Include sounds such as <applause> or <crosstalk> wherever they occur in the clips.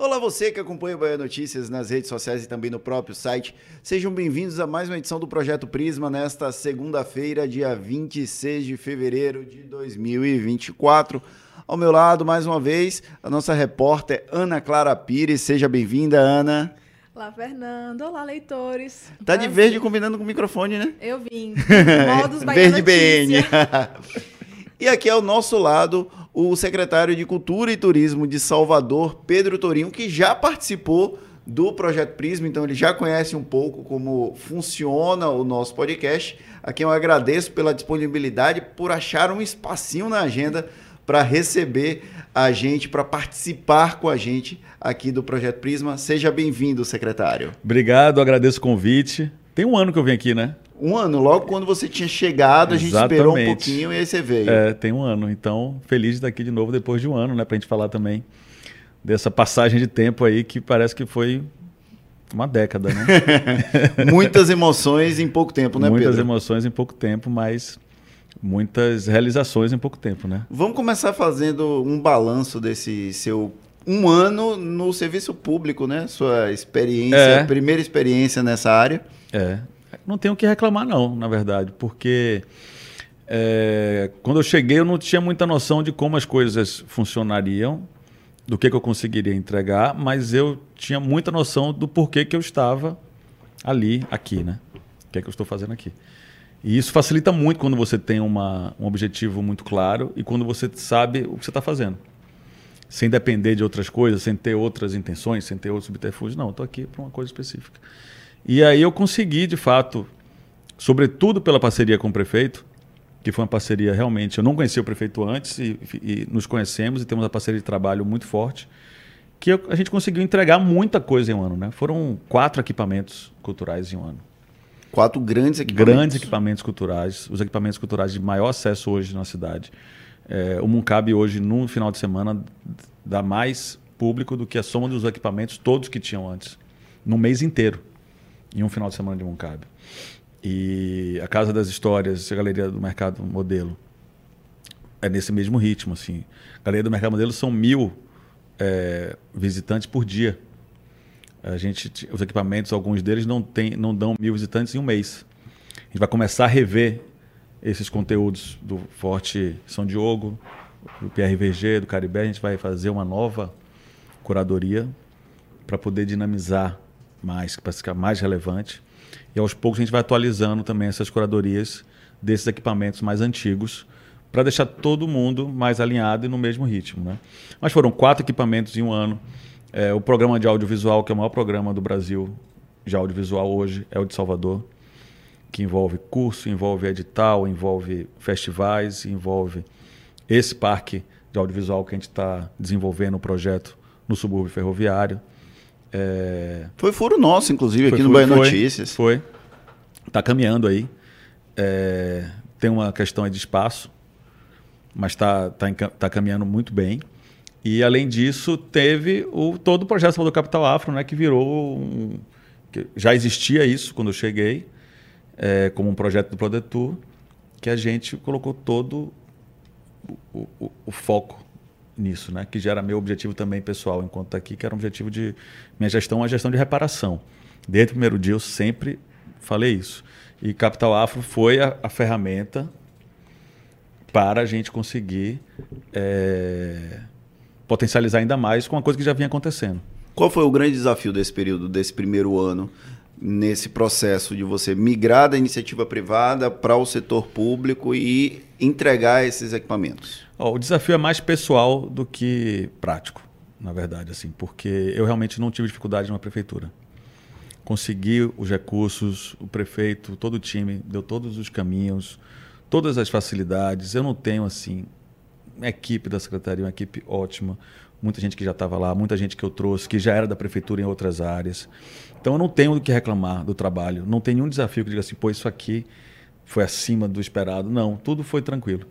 Olá, você que acompanha o Bahia Notícias nas redes sociais e também no próprio site. Sejam bem-vindos a mais uma edição do Projeto Prisma nesta segunda-feira, dia 26 de fevereiro de 2024. Ao meu lado, mais uma vez, a nossa repórter Ana Clara Pires. Seja bem-vinda, Ana. Olá, Fernando. Olá, leitores. Tá de verde combinando com o microfone, né? Eu vim. <laughs> Modos Bahia Verde BN. <laughs> e aqui ao nosso lado, o secretário de Cultura e Turismo de Salvador, Pedro Torinho, que já participou do Projeto Prisma, então ele já conhece um pouco como funciona o nosso podcast. A quem eu agradeço pela disponibilidade, por achar um espacinho na agenda para receber a gente, para participar com a gente aqui do Projeto Prisma. Seja bem-vindo, secretário. Obrigado, agradeço o convite. Tem um ano que eu vim aqui, né? Um ano, logo quando você tinha chegado, a gente Exatamente. esperou um pouquinho e aí você veio. É, tem um ano. Então, feliz de estar aqui de novo depois de um ano, né? Pra gente falar também dessa passagem de tempo aí que parece que foi uma década, né? <laughs> Muitas emoções em pouco tempo, né, Muitas Pedro? emoções em pouco tempo, mas muitas realizações em pouco tempo, né? Vamos começar fazendo um balanço desse seu um ano no serviço público, né? Sua experiência, É. primeira experiência nessa área. É. Não tenho o que reclamar, não, na verdade, porque é, quando eu cheguei eu não tinha muita noção de como as coisas funcionariam, do que, que eu conseguiria entregar, mas eu tinha muita noção do porquê que eu estava ali, aqui, né? O que é que eu estou fazendo aqui. E isso facilita muito quando você tem uma, um objetivo muito claro e quando você sabe o que você está fazendo. Sem depender de outras coisas, sem ter outras intenções, sem ter outros subterfúgios. Não, estou aqui para uma coisa específica. E aí eu consegui, de fato, sobretudo pela parceria com o prefeito, que foi uma parceria realmente. Eu não conhecia o prefeito antes e, e nos conhecemos e temos uma parceria de trabalho muito forte, que a gente conseguiu entregar muita coisa em um ano. Né? Foram quatro equipamentos culturais em um ano. Quatro grandes equipamentos. Grandes equipamentos culturais, os equipamentos culturais de maior acesso hoje na cidade. É, o Muncab hoje, no final de semana, dá mais público do que a soma dos equipamentos todos que tinham antes, no mês inteiro, em um final de semana de Muncab. E a Casa das Histórias, a Galeria do Mercado Modelo, é nesse mesmo ritmo. Assim. A Galeria do Mercado Modelo são mil é, visitantes por dia. A gente, os equipamentos, alguns deles não, tem, não dão mil visitantes em um mês. A gente vai começar a rever esses conteúdos do Forte São Diogo, do PRVG, do Caribé. A gente vai fazer uma nova curadoria para poder dinamizar mais, para ficar mais relevante. E aos poucos a gente vai atualizando também essas curadorias desses equipamentos mais antigos para deixar todo mundo mais alinhado e no mesmo ritmo. Né? Mas foram quatro equipamentos em um ano. É, o programa de audiovisual, que é o maior programa do Brasil de audiovisual hoje, é o de Salvador, que envolve curso, envolve edital, envolve festivais, envolve esse parque de audiovisual que a gente está desenvolvendo o projeto no subúrbio ferroviário. É, Foi furo nosso, inclusive, aqui foi- no foi- Bahia foi, Notícias. Foi. Está caminhando aí. É, tem uma questão aí de espaço, mas está tá, enca- tá caminhando muito bem. E, além disso, teve o, todo o projeto do Capital Afro, né, que virou um, que já existia isso quando eu cheguei, é, como um projeto do Prodetur, que a gente colocou todo o, o- o foco nisso, né? Que já era meu objetivo também pessoal, enquanto tá aqui, que era um objetivo de minha gestão, a gestão de reparação. Desde o primeiro dia eu sempre falei isso. E Capital Afro foi a, a ferramenta para a gente conseguir é, potencializar ainda mais com uma coisa que já vinha acontecendo. Qual foi o grande desafio desse período, desse primeiro ano, nesse processo de você migrar da iniciativa privada para o setor público e entregar esses equipamentos? Ó, o desafio é mais pessoal do que prático, na verdade, assim, porque eu realmente não tive dificuldade na prefeitura. Consegui os recursos, o prefeito, todo o time deu todos os caminhos, todas as facilidades. Eu não tenho assim uma equipe da secretaria, uma equipe ótima, muita gente que já estava lá, muita gente que eu trouxe que já era da prefeitura em outras áreas. Então eu não tenho do que reclamar do trabalho, não tem nenhum desafio que diga assim, pô, isso aqui foi acima do esperado. Não, tudo foi tranquilo.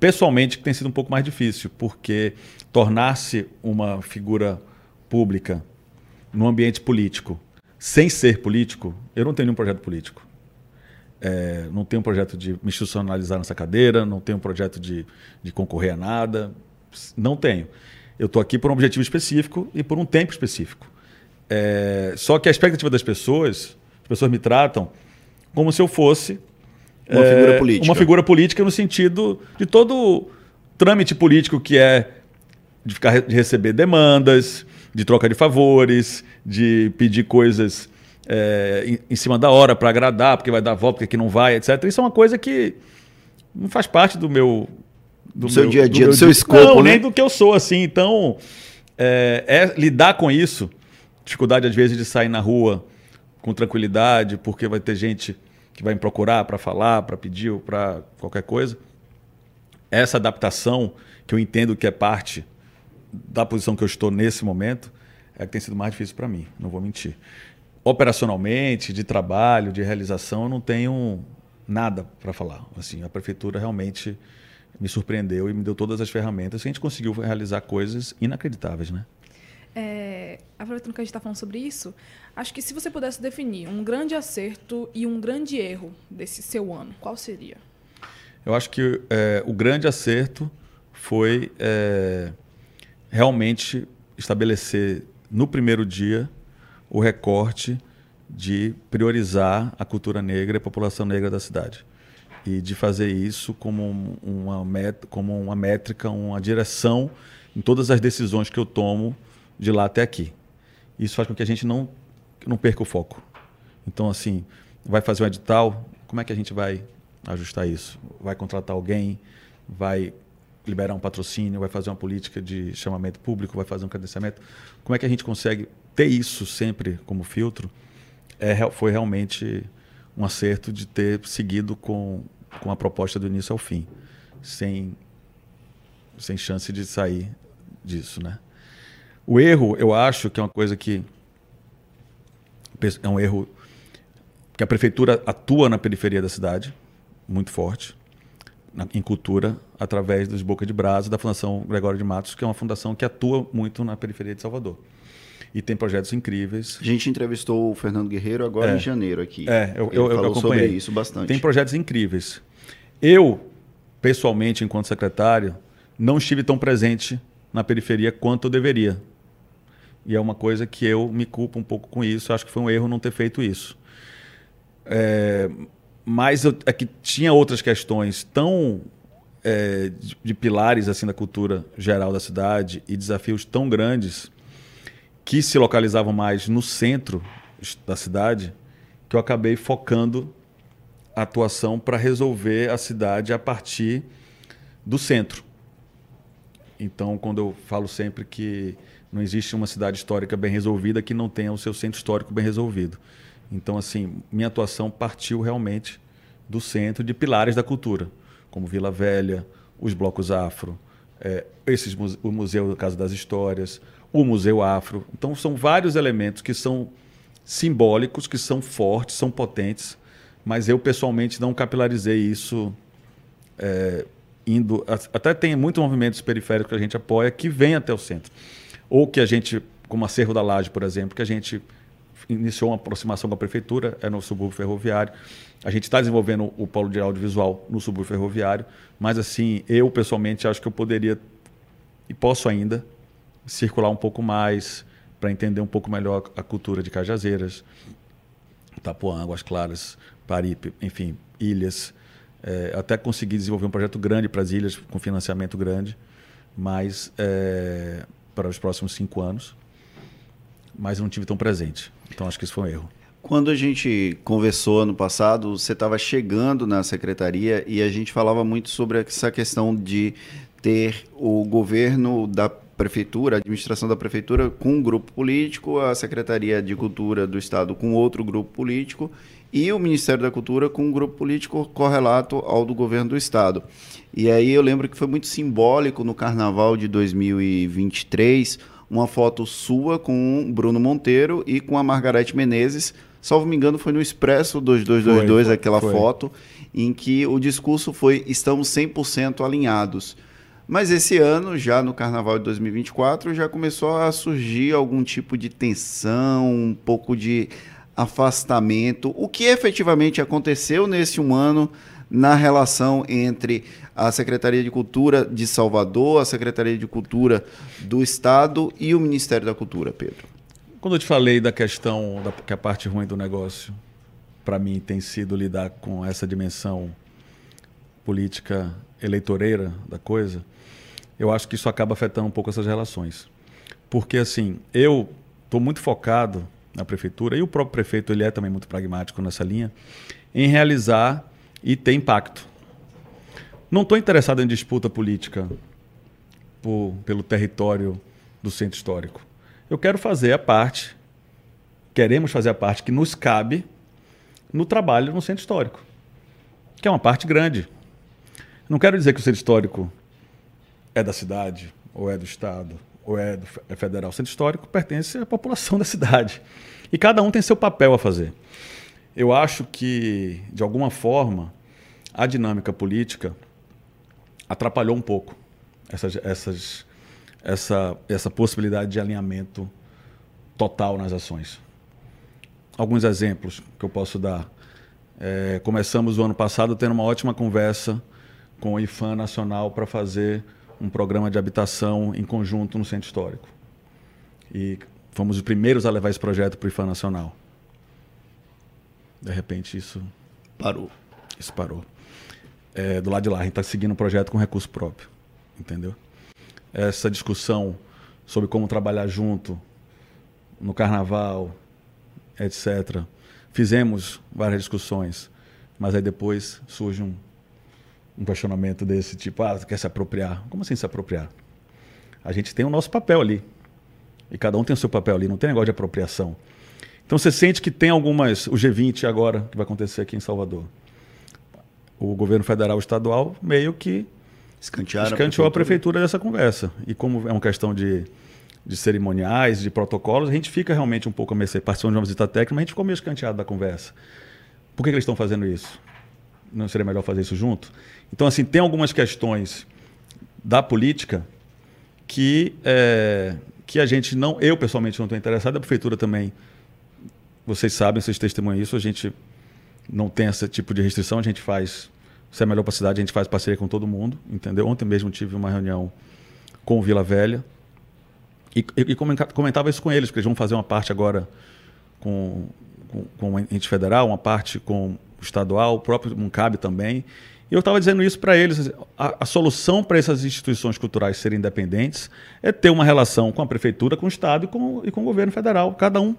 Pessoalmente, tem sido um pouco mais difícil, porque tornar-se uma figura pública no ambiente político, sem ser político, eu não tenho nenhum projeto político. É, não tenho um projeto de me institucionalizar nessa cadeira, não tenho um projeto de, de concorrer a nada, não tenho. Eu estou aqui por um objetivo específico e por um tempo específico. É, só que a expectativa das pessoas, as pessoas me tratam como se eu fosse uma é, figura política. Uma figura política no sentido de todo trâmite político que é de ficar de receber demandas, de troca de favores, de pedir coisas é, em, em, cima da hora para agradar, porque vai dar volta, porque aqui não vai, etc. Isso é uma coisa que não faz parte do meu. Do, seu meu, dia a dia, do, do seu escopo. Não, né? nem do que eu sou, assim. Então, é, é lidar com isso. Dificuldade, às vezes, de sair na rua com tranquilidade, porque vai ter gente que vai me procurar para falar, para pedir ou para qualquer coisa. Essa adaptação, que eu entendo que é parte da posição que eu estou nesse momento, é que tem sido mais difícil para mim, não vou mentir. Operacionalmente, de trabalho, de realização, eu não tenho nada para falar. Assim, a prefeitura realmente me surpreendeu e me deu todas as ferramentas. A gente conseguiu realizar coisas inacreditáveis, né? É, aproveitando que a gente está falando sobre isso, acho que se você pudesse definir um grande acerto e um grande erro desse seu ano, qual seria? Eu acho que é, o grande acerto foi é, realmente estabelecer no primeiro dia o recorte de priorizar a cultura negra e a população negra da cidade. E de fazer isso como uma, met como uma métrica, uma direção em todas as decisões que eu tomo de lá até aqui. Isso faz com que a gente não, não perca o foco. Então, assim, vai fazer um edital, como é que a gente vai ajustar isso? Vai contratar alguém? Vai liberar um patrocínio? Vai fazer uma política de chamamento público? Vai fazer um credenciamento? Como é que a gente consegue ter isso sempre como filtro? É, foi realmente um acerto de ter seguido com, com a proposta do início ao fim, sem, sem chance de sair disso, né? O erro, eu acho que é uma coisa que é um erro que a prefeitura atua na periferia da cidade, muito forte, na, em cultura, através dos Boca de Brasa da Fundação Gregório de Matos, que é uma fundação que atua muito na periferia de Salvador. E tem projetos incríveis. A gente entrevistou o Fernando Guerreiro agora é. em janeiro aqui. É, eu, eu, eu acompanhei. sobre isso bastante. Tem projetos incríveis. Eu, pessoalmente, enquanto secretário, não estive tão presente na periferia quanto eu deveria. E é uma coisa que eu me culpo um pouco com isso. Acho que foi um erro não ter feito isso. É, mas eu, é que tinha outras questões tão é, de, de, pilares assim da cultura geral da cidade e desafios tão grandes que se localizavam mais no centro da cidade que eu acabei focando a atuação para resolver a cidade a partir do centro. Então, quando eu falo sempre que não existe uma cidade histórica bem resolvida que não tenha o seu centro histórico bem resolvido. Então, assim, minha atuação partiu realmente do centro de pilares da cultura, como Vila Velha, os blocos afro, é, esses, o Museu da Casa das Histórias, o Museu Afro. Então, são vários elementos que são simbólicos, que são fortes, são potentes, mas eu pessoalmente não capilarizei isso é, indo. Até tem muitos movimentos periféricos que a gente apoia que vêm até o centro ou que a gente, como Acervo da Laje, por exemplo, que a gente iniciou uma aproximação com a prefeitura, é no subúrbio ferroviário. A gente está desenvolvendo o polo de audiovisual no subúrbio ferroviário, mas assim, eu pessoalmente acho que eu poderia e posso ainda circular um pouco mais para entender um pouco melhor a cultura de Cajazeiras, Itapuã, Águas Claras, Paripe, enfim, ilhas. É, até conseguir desenvolver um projeto grande para as ilhas, com financiamento grande, mas é, para os próximos cinco anos, mas não tive tão presente. Então acho que isso foi um erro. Quando a gente conversou ano passado, você estava chegando na secretaria e a gente falava muito sobre essa questão de ter o governo da prefeitura, a administração da prefeitura com um grupo político, a Secretaria de Cultura do Estado com outro grupo político e o Ministério da Cultura com um grupo político correlato ao do governo do Estado. E aí eu lembro que foi muito simbólico no Carnaval de 2023 uma foto sua com Bruno Monteiro e com a Margarete Menezes. Salvo me engano, foi no Expresso 2222 foi, aquela foi. foto, em que o discurso foi estamos 100% alinhados. Mas esse ano, já no Carnaval de 2024, já começou a surgir algum tipo de tensão, um pouco de afastamento. O que efetivamente aconteceu nesse um ano na relação entre a Secretaria de Cultura de Salvador, a Secretaria de Cultura do Estado e o Ministério da Cultura, Pedro? Quando eu te falei da questão da, que a parte ruim do negócio, para mim, tem sido lidar com essa dimensão política eleitoreira da coisa, eu acho que isso acaba afetando um pouco essas relações. Porque, assim, eu estou muito focado na prefeitura, e o próprio prefeito ele é também muito pragmático nessa linha, em realizar e ter impacto. Não estou interessado em disputa política por, pelo território do centro histórico. Eu quero fazer a parte, queremos fazer a parte que nos cabe no trabalho no centro histórico, que é uma parte grande. Não quero dizer que o centro histórico é da cidade, ou é do estado, ou é, do, é federal. Centro histórico pertence à população <laughs> da cidade. E cada um tem seu papel a fazer. Eu acho que, de alguma forma, a dinâmica política atrapalhou um pouco essas, essas, essa, essa possibilidade de alinhamento total nas ações. Alguns exemplos que eu posso dar. É, começamos o ano passado tendo uma ótima conversa com o IFAM Nacional para fazer um programa de habitação em conjunto no Centro Histórico. E fomos os primeiros a levar esse projeto para o IFAM Nacional. De repente isso parou. Isso parou. É, do lado de lá, a gente está seguindo um projeto com recurso próprio. Entendeu? Essa discussão sobre como trabalhar junto no carnaval, etc. Fizemos várias discussões, mas aí depois surge um, um questionamento desse tipo: ah, quer se apropriar? Como assim se apropriar? A gente tem o nosso papel ali. E cada um tem o seu papel ali, não tem negócio de apropriação. Então você sente que tem algumas. O G20 agora, que vai acontecer aqui em Salvador. O governo federal e estadual meio que Escantearam escanteou a prefeitura. a prefeitura dessa conversa. E como é uma questão de, de cerimoniais, de protocolos, a gente fica realmente um pouco a mercê. Participando de uma visita técnica, mas a gente ficou meio escanteado da conversa. Por que, que eles estão fazendo isso? Não seria melhor fazer isso junto? Então, assim, tem algumas questões da política que, é, que a gente não, eu pessoalmente não estou interessado, a prefeitura também, vocês sabem, vocês testemunham isso, a gente não tem esse tipo de restrição, a gente faz, se é melhor para a cidade, a gente faz parceria com todo mundo, entendeu? Ontem mesmo tive uma reunião com o Vila Velha e, e comentava isso com eles, porque eles vão fazer uma parte agora com, com, com ente federal, uma parte com estadual, o próprio Muncab também, e eu estava dizendo isso para eles. A, a solução para essas instituições culturais serem independentes é ter uma relação com a prefeitura, com o Estado e com, e com o governo federal. Cada um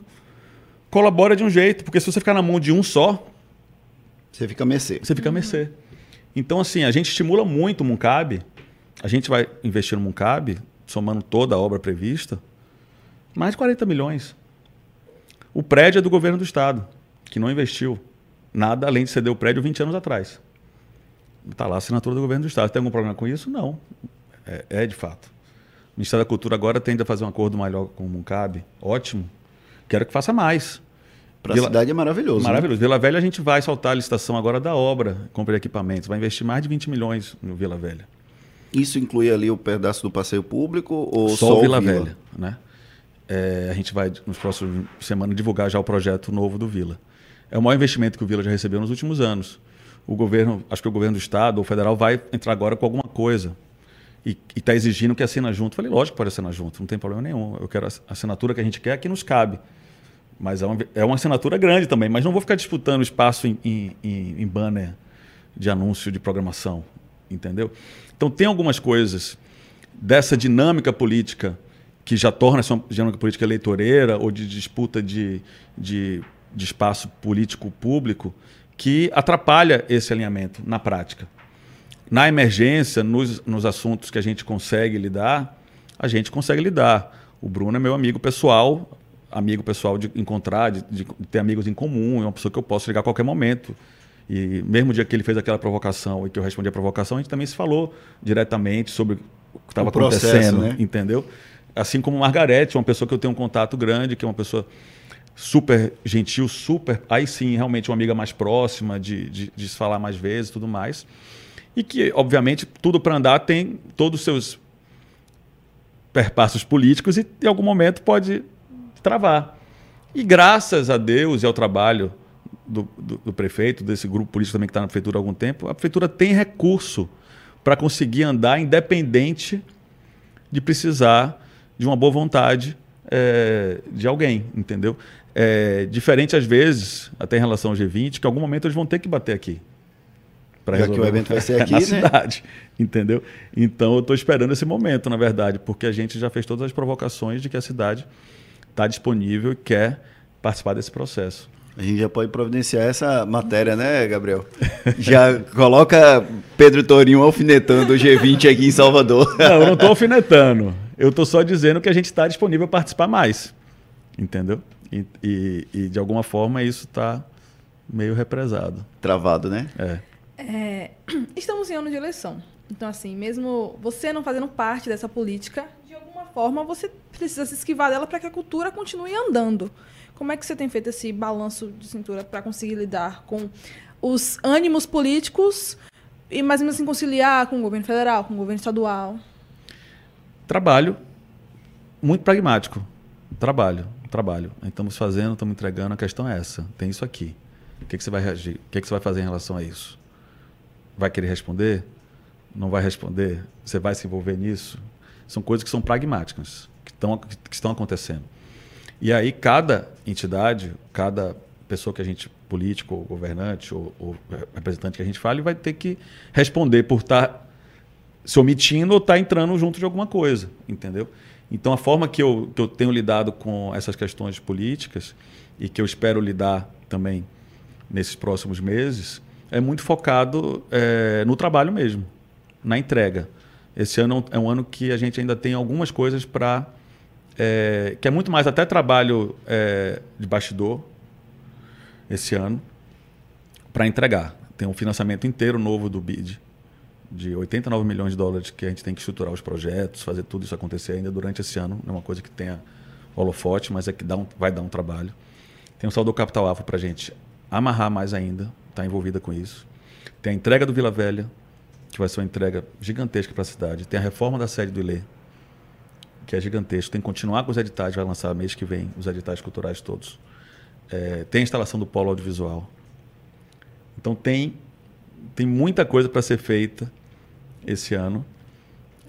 colabora de um jeito, porque se você ficar na mão de um só. Você fica a mercê. Você fica a mercê. Então, assim, a gente estimula muito o Muncab. A gente vai investir no Muncab, somando toda a obra prevista, mais de 40 milhões. O prédio é do governo do Estado, que não investiu nada além de ceder o prédio 20 anos atrás. Está lá a assinatura do governo do Estado. Tem algum problema com isso? Não. É, é de fato. O Ministério da Cultura agora tende a fazer um acordo melhor com o Muncab. Ótimo. Quero que faça mais. Para a cidade é maravilhoso. Né? Maravilhoso. Né? Vila Velha a gente vai soltar a licitação agora da obra, compra de equipamentos. Vai investir mais de 20 milhões no Vila Velha. Isso inclui ali o pedaço do passeio público ou só, só o Vila, Vila? Velha, né? É, a gente vai, nos próximos semanas, divulgar já o projeto novo do Vila. É o maior investimento que o Vila já recebeu nos últimos anos o governo, acho que o governo do estado ou federal vai entrar agora com alguma coisa e está exigindo que assina junto. Falei, lógico pode assinar junto, não tem problema nenhum. Eu quero a assinatura que a gente quer que nos cabe. Mas é uma, é uma assinatura grande também, mas não vou ficar disputando espaço em, em, em banner de anúncio de programação, entendeu? Então tem algumas coisas dessa dinâmica política que já torna essa dinâmica política eleitoreira ou de disputa de, de, de espaço político público que atrapalha esse alinhamento na prática. Na emergência, nos, nos assuntos que a gente consegue lidar, a gente consegue lidar. O Bruno é meu amigo pessoal, amigo pessoal de encontrar, de, de, ter amigos em comum, é uma pessoa que eu posso ligar a qualquer momento. E mesmo dia que ele fez aquela provocação e que eu respondi a provocação, a gente também se falou diretamente sobre o que estava acontecendo, né? entendeu? Assim como Margarete, uma pessoa que eu tenho um contato grande, que é uma pessoa super gentil, super. Aí sim, realmente uma amiga mais próxima, de, de, de se falar mais vezes tudo mais. E que, obviamente, tudo para andar tem todos os seus perpassos políticos e em algum momento pode travar. E graças a Deus e ao trabalho do, do, do prefeito, desse grupo político também que está na prefeitura há algum tempo, a prefeitura tem recurso para conseguir andar independente de precisar de uma boa vontade é, de alguém, entendeu? É, diferente às vezes, até em relação ao G20, que em algum momento eles vão ter que bater aqui. Já que o evento vai ser <laughs> aqui, na né? cidade, entendeu? Então eu estou esperando esse momento, na verdade, porque a gente já fez todas as provocações de que a cidade está disponível e quer participar desse processo. A gente já pode providenciar essa matéria, né, Gabriel? <laughs> Já coloca Pedro Torinho alfinetando o G20 aqui em Salvador. Não, eu não estou alfinetando. Eu estou só dizendo que a gente está disponível a participar mais. Entendeu? E, e, e de alguma forma isso está meio represado. Travado, né? É. É, <clears throat> estamos em ano de eleição. Então, assim, mesmo você não fazendo parte dessa política, de alguma forma você precisa se esquivar dela para que a cultura continue andando. Como é que você tem feito esse balanço de cintura para conseguir lidar com os ânimos políticos e mais ou menos assim conciliar com o governo federal, com o governo estadual? Trabalho muito pragmático. Trabalho, trabalho. Estamos fazendo, estamos entregando. A questão é essa. Tem isso aqui. O que, que você vai reagir? O que, que você vai fazer em relação a isso? Vai querer responder? Não vai responder? Você vai se envolver nisso? São coisas que são pragmáticas, que estão, que estão acontecendo. E aí cada entidade, cada pessoa que a gente, político, ou governante ou, ou representante que a gente fale, vai ter que responder por estar tá se omitindo ou estar tá entrando junto de alguma coisa, entendeu? Então a forma que eu, que eu tenho lidado com essas questões políticas e que eu espero lidar também nesses próximos meses é muito focado é, no trabalho mesmo, na entrega. Esse ano é um ano que a gente ainda tem algumas coisas para é, que é muito mais até trabalho é, de bastidor esse ano para entregar. Tem um financiamento inteiro novo do BID de 89 milhões de dólares que a gente tem que estruturar os projetos, fazer tudo isso acontecer ainda durante esse ano. Não é uma coisa que tenha holofote, mas é que dá um, vai dar um trabalho. Tem o saldo capital afro para a gente amarrar mais ainda, está envolvida com isso. Tem a entrega do Vila Velha, que vai ser uma entrega gigantesca para a cidade. Tem a reforma da sede do Ilê, que é gigantesco. Tem que continuar com os editais, vai lançar mês que vem os editais culturais todos. É, tem a instalação do polo audiovisual. Então tem, tem muita coisa para ser feita esse ano.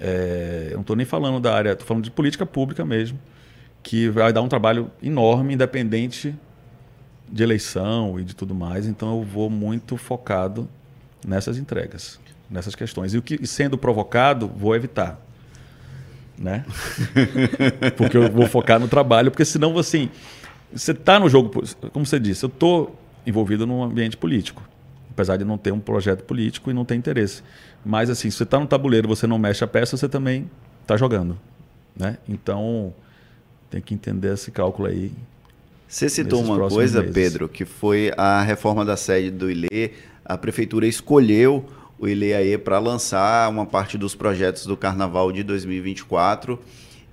É, eu não estou nem falando da área, estou falando de política pública mesmo, que vai dar um trabalho enorme, independente de eleição e de tudo mais. Então eu vou muito focado nessas entregas, nessas questões. E o que sendo provocado, vou evitar né? <laughs> porque eu vou focar no trabalho, porque senão assim, você está no jogo, como você disse, eu estou envolvido num ambiente político, apesar de não ter um projeto político e não ter interesse. Mas assim, se você está no tabuleiro, você não mexe a peça, você também está jogando, né? Então tem que entender esse cálculo aí. Você citou uma coisa, meses. Pedro, que foi a reforma da sede do ILE. A prefeitura escolheu o Ileaê para lançar uma parte dos projetos do Carnaval de 2024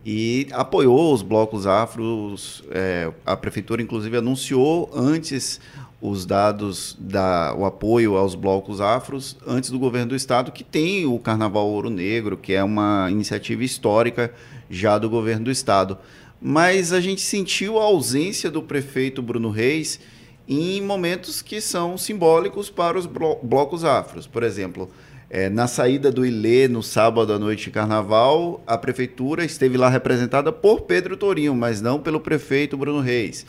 e apoiou os blocos afros. É, a prefeitura, inclusive, anunciou antes os dados, da, o apoio aos blocos afros, antes do governo do estado, que tem o Carnaval Ouro Negro, que é uma iniciativa histórica já do governo do estado. Mas a gente sentiu a ausência do prefeito Bruno Reis em momentos que são simbólicos para os blocos afros. Por exemplo, é, na saída do Ilê no sábado à noite de carnaval, a prefeitura esteve lá representada por Pedro Torinho, mas não pelo prefeito Bruno Reis.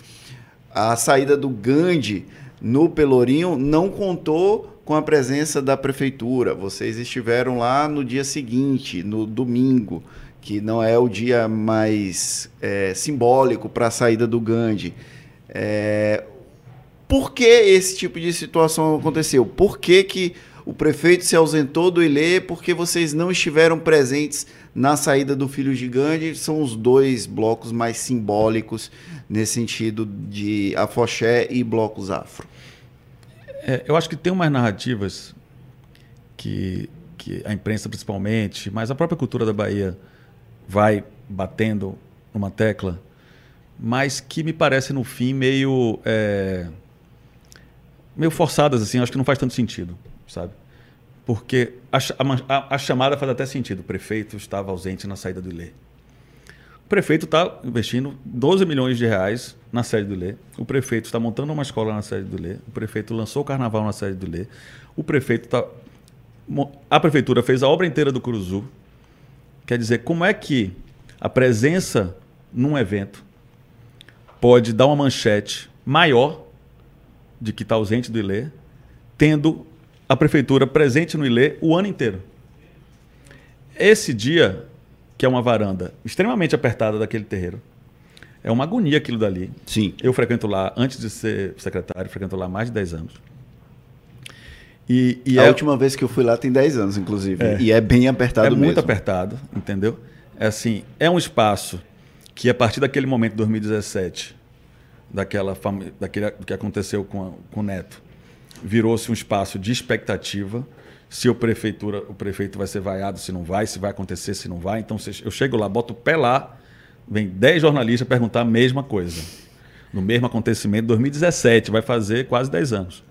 A saída do Gandhi no Pelourinho não contou com a presença da prefeitura. Vocês estiveram lá no dia seguinte, no domingo, que não é o dia mais é, simbólico para a saída do Gandhi. É, por que esse tipo de situação aconteceu? Por que, que o prefeito se ausentou do Ilê? Porque vocês não estiveram presentes na saída do Filho Gigante? São os dois blocos mais simbólicos nesse sentido de afoxé e blocos afro. É, eu acho que tem umas narrativas que, que a imprensa principalmente, mas a própria cultura da Bahia vai batendo numa tecla, mas que me parece no fim meio... É meio forçadas, assim, acho que não faz tanto sentido, sabe? Porque a, a, a, chamada faz até sentido. O prefeito estava ausente na saída do Ilê. O prefeito está investindo 12 milhões de reais na sede do Ilê. O prefeito está montando uma escola na sede do Ilê. O prefeito lançou o carnaval na sede do Ilê. O prefeito está. A prefeitura fez a obra inteira do Curuzu. Quer dizer, como é que a presença num evento pode dar uma manchete maior de que está ausente do Ilê, tendo a prefeitura presente no Ilê o ano inteiro? Esse dia que é uma varanda extremamente apertada daquele terreiro. É uma agonia aquilo dali. Sim. Eu frequento lá, antes de ser secretário, frequento lá há mais de 10 anos. E, e a é, última vez que eu fui lá tem 10 anos, inclusive. É, e é bem apertado é mesmo. É muito apertado, entendeu? É assim, é um espaço que a partir daquele momento, 2017, daquela daquele que aconteceu com, a, com o Neto, virou-se um espaço de expectativa se o prefeitura, o prefeito vai ser vaiado, se não vai, se vai acontecer, se não vai. Então eu chego lá, boto o pé lá, vem 10 jornalistas perguntar a mesma coisa. No mesmo acontecimento, 2017, vai fazer quase 10 anos.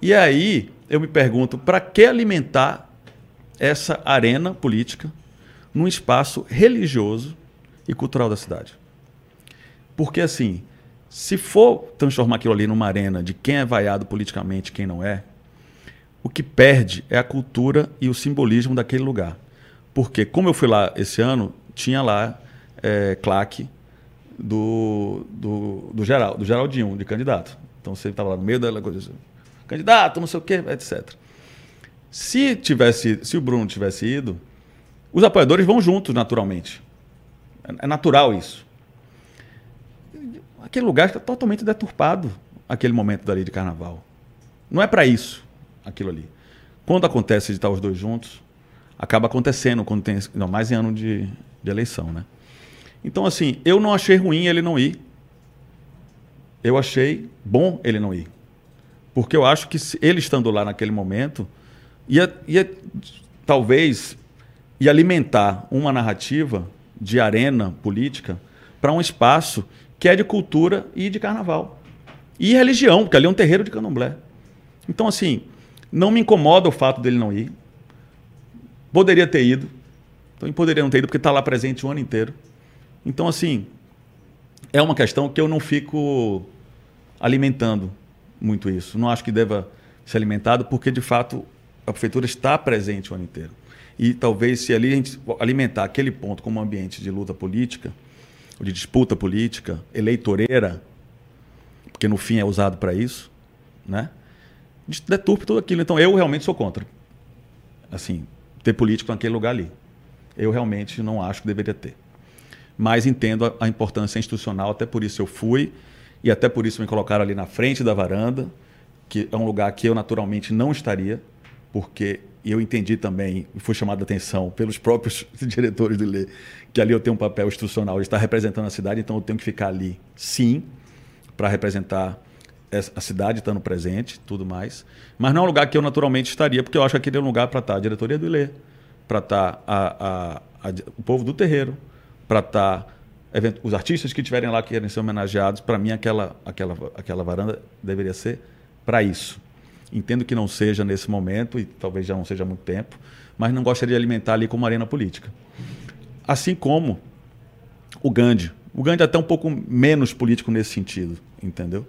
E aí eu me pergunto, para que alimentar essa arena política num espaço religioso e cultural da cidade? Porque assim, se for transformar aquilo ali numa arena de quem é vaiado politicamente, quem não é, o que perde é a cultura e o simbolismo daquele lugar. Porque, como eu fui lá esse ano, tinha lá é, claque do, do, do, Geral, do Geraldinho, de candidato. Então você estava lá no meio da coisa, candidato, não sei o quê, etc. Se, tivesse, se o Bruno tivesse ido, os apoiadores vão juntos, naturalmente. É, é natural isso. Aquele lugar está totalmente deturpado, aquele momento dali de carnaval. Não é para isso aquilo ali. Quando acontece de estar os dois juntos, acaba acontecendo quando tem, não, mais em ano de, de eleição, né? Então, assim, eu não achei ruim ele não ir. Eu achei bom ele não ir. Porque eu acho que ele estando lá naquele momento, ia, ia talvez ia alimentar uma narrativa de arena política para um espaço que é de cultura e de carnaval. E religião, porque ali é um terreiro de candomblé. Então, assim, não me incomoda o fato dele não ir. Poderia ter ido. Então, poderia não ter ido porque está lá presente o ano inteiro. Então, assim, é uma questão que eu não fico alimentando muito isso. Não acho que deva ser alimentado porque, de fato, a prefeitura está presente o ano inteiro. E talvez se ali a gente alimentar aquele ponto como ambiente de luta política, de disputa política, eleitoreira, porque no fim é usado para isso, né? deturpe tudo aquilo. Então eu realmente sou contra. Assim, ter político naquele lugar ali. Eu realmente não acho que deveria ter. Mas entendo a, a importância institucional, até por isso eu fui e até por isso me colocaram ali na frente da varanda, que é um lugar que eu naturalmente não estaria, porque eu entendi também, e fui chamado a atenção pelos próprios <laughs> diretores do ILE, que ali eu tenho um papel institucional de estar representando a cidade, então eu tenho que ficar ali, sim, para representar a cidade estando presente, tudo mais. Mas não é um lugar que eu naturalmente estaria, porque eu acho que aquele é um lugar para estar tá a diretoria do ILE, para estar tá a, a, a, o povo do terreiro, para estar tá os artistas que estiverem lá querem ser homenageados. Para mim, aquela, aquela, aquela varanda deveria ser para isso. Entendo que não seja nesse momento, e talvez já não seja há muito tempo, mas não gostaria de alimentar ali como arena política. Assim como o Gandhi. O Gandhi é até um pouco menos político nesse sentido, entendeu?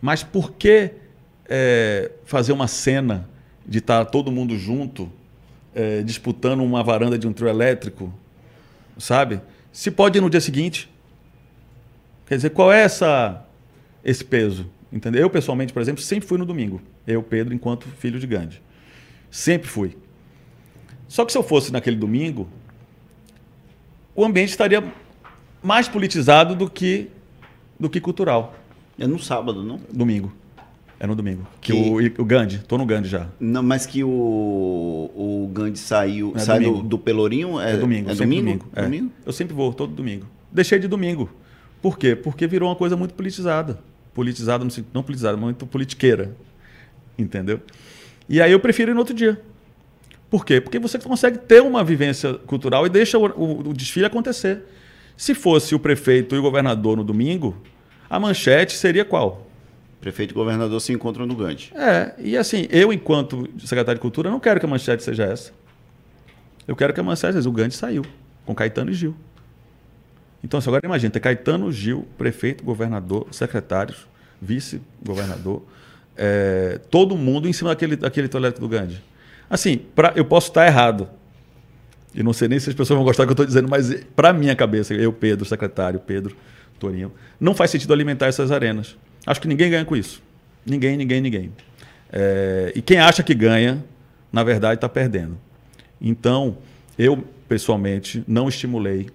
Mas por que é, fazer uma cena de estar todo mundo junto, é, disputando uma varanda de um trio elétrico, sabe? Se pode ir no dia seguinte. Quer dizer, qual é essa, esse peso? Entendeu? Eu, pessoalmente, por exemplo, sempre fui no domingo. Eu, Pedro, enquanto filho de Gandhi. Sempre fui. Só que se eu fosse naquele domingo, o ambiente estaria mais politizado do que, do que cultural. É no sábado, não? Domingo. É no domingo. Que, que o, o Gandhi, tô no Gandhi já. Não, mas que o, o Gandhi saiu, é sai do, do, Pelourinho? É, é domingo. É domingo? domingo. É. domingo? Eu sempre vou, todo domingo. Deixei de domingo. Por quê? Porque virou uma coisa muito politizada. Politizada, não politizada, muito politiqueira. Entendeu? E aí eu prefiro ir no outro dia. Por quê? Porque você consegue ter uma vivência cultural e deixa o, o, o desfile acontecer. Se fosse o prefeito e o governador no domingo, a manchete seria qual? Prefeito e governador se encontram no Gante. É, e assim, eu, enquanto secretário de Cultura, não quero que a manchete seja essa. Eu quero que a manchete seja o Gante saiu, com Caetano e Gil. Então, assim, agora imagina, ter Caetano Gil, prefeito, governador, secretários, vice-governador, é, todo mundo em cima daquele, daquele toalete do Gandhi. Assim, pra, eu posso estar errado. E não sei nem se as pessoas vão gostar do que eu estou dizendo, mas para minha cabeça, eu, Pedro, secretário, Pedro, Torinho, não faz sentido alimentar essas arenas. Acho que ninguém ganha com isso. Ninguém, ninguém, ninguém. É, e quem acha que ganha, na verdade, está perdendo. Então, eu, pessoalmente, não estimulei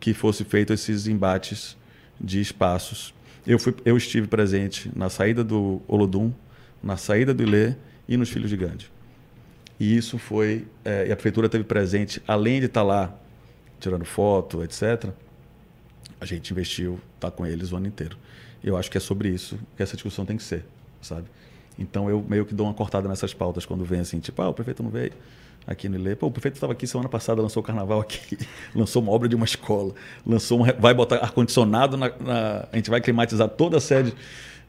que fosse feito esses embates de espaços. Eu, fui, eu estive presente na saída do Olodum, na saída do Ilê e nos Filhos de Gandhi. E isso foi. É, e a prefeitura teve presente, além de estar lá tirando foto, etc., a gente investiu, está com eles o ano inteiro. Eu acho que é sobre isso que essa discussão tem que ser, sabe? Então eu meio que dou uma cortada nessas pautas quando vem assim, tipo, ah, o prefeito não veio aqui no Ilê. Pô, o prefeito estava aqui semana passada, lançou o carnaval aqui, <laughs> lançou uma obra de uma escola, lançou vai botar ar-condicionado na, na, A gente vai climatizar toda a sede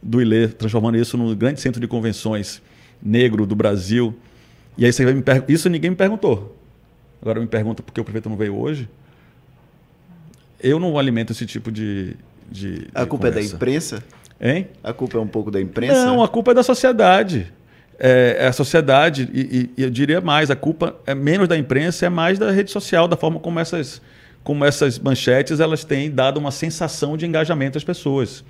do Ilê, transformando isso num grande centro de convenções negro do Brasil. E aí você vai me perguntar. Isso ninguém me perguntou. Agora me pergunta por que o prefeito não veio hoje. Eu não alimento esse tipo de. de a de culpa conversa. é da imprensa? Hein? A culpa é um pouco da imprensa? Não, a culpa é da sociedade. É, é a sociedade, e, e, eu diria mais, a culpa é menos da imprensa, é mais da rede social, da forma como essas, como essas manchetes elas têm dado uma sensação de engajamento às pessoas.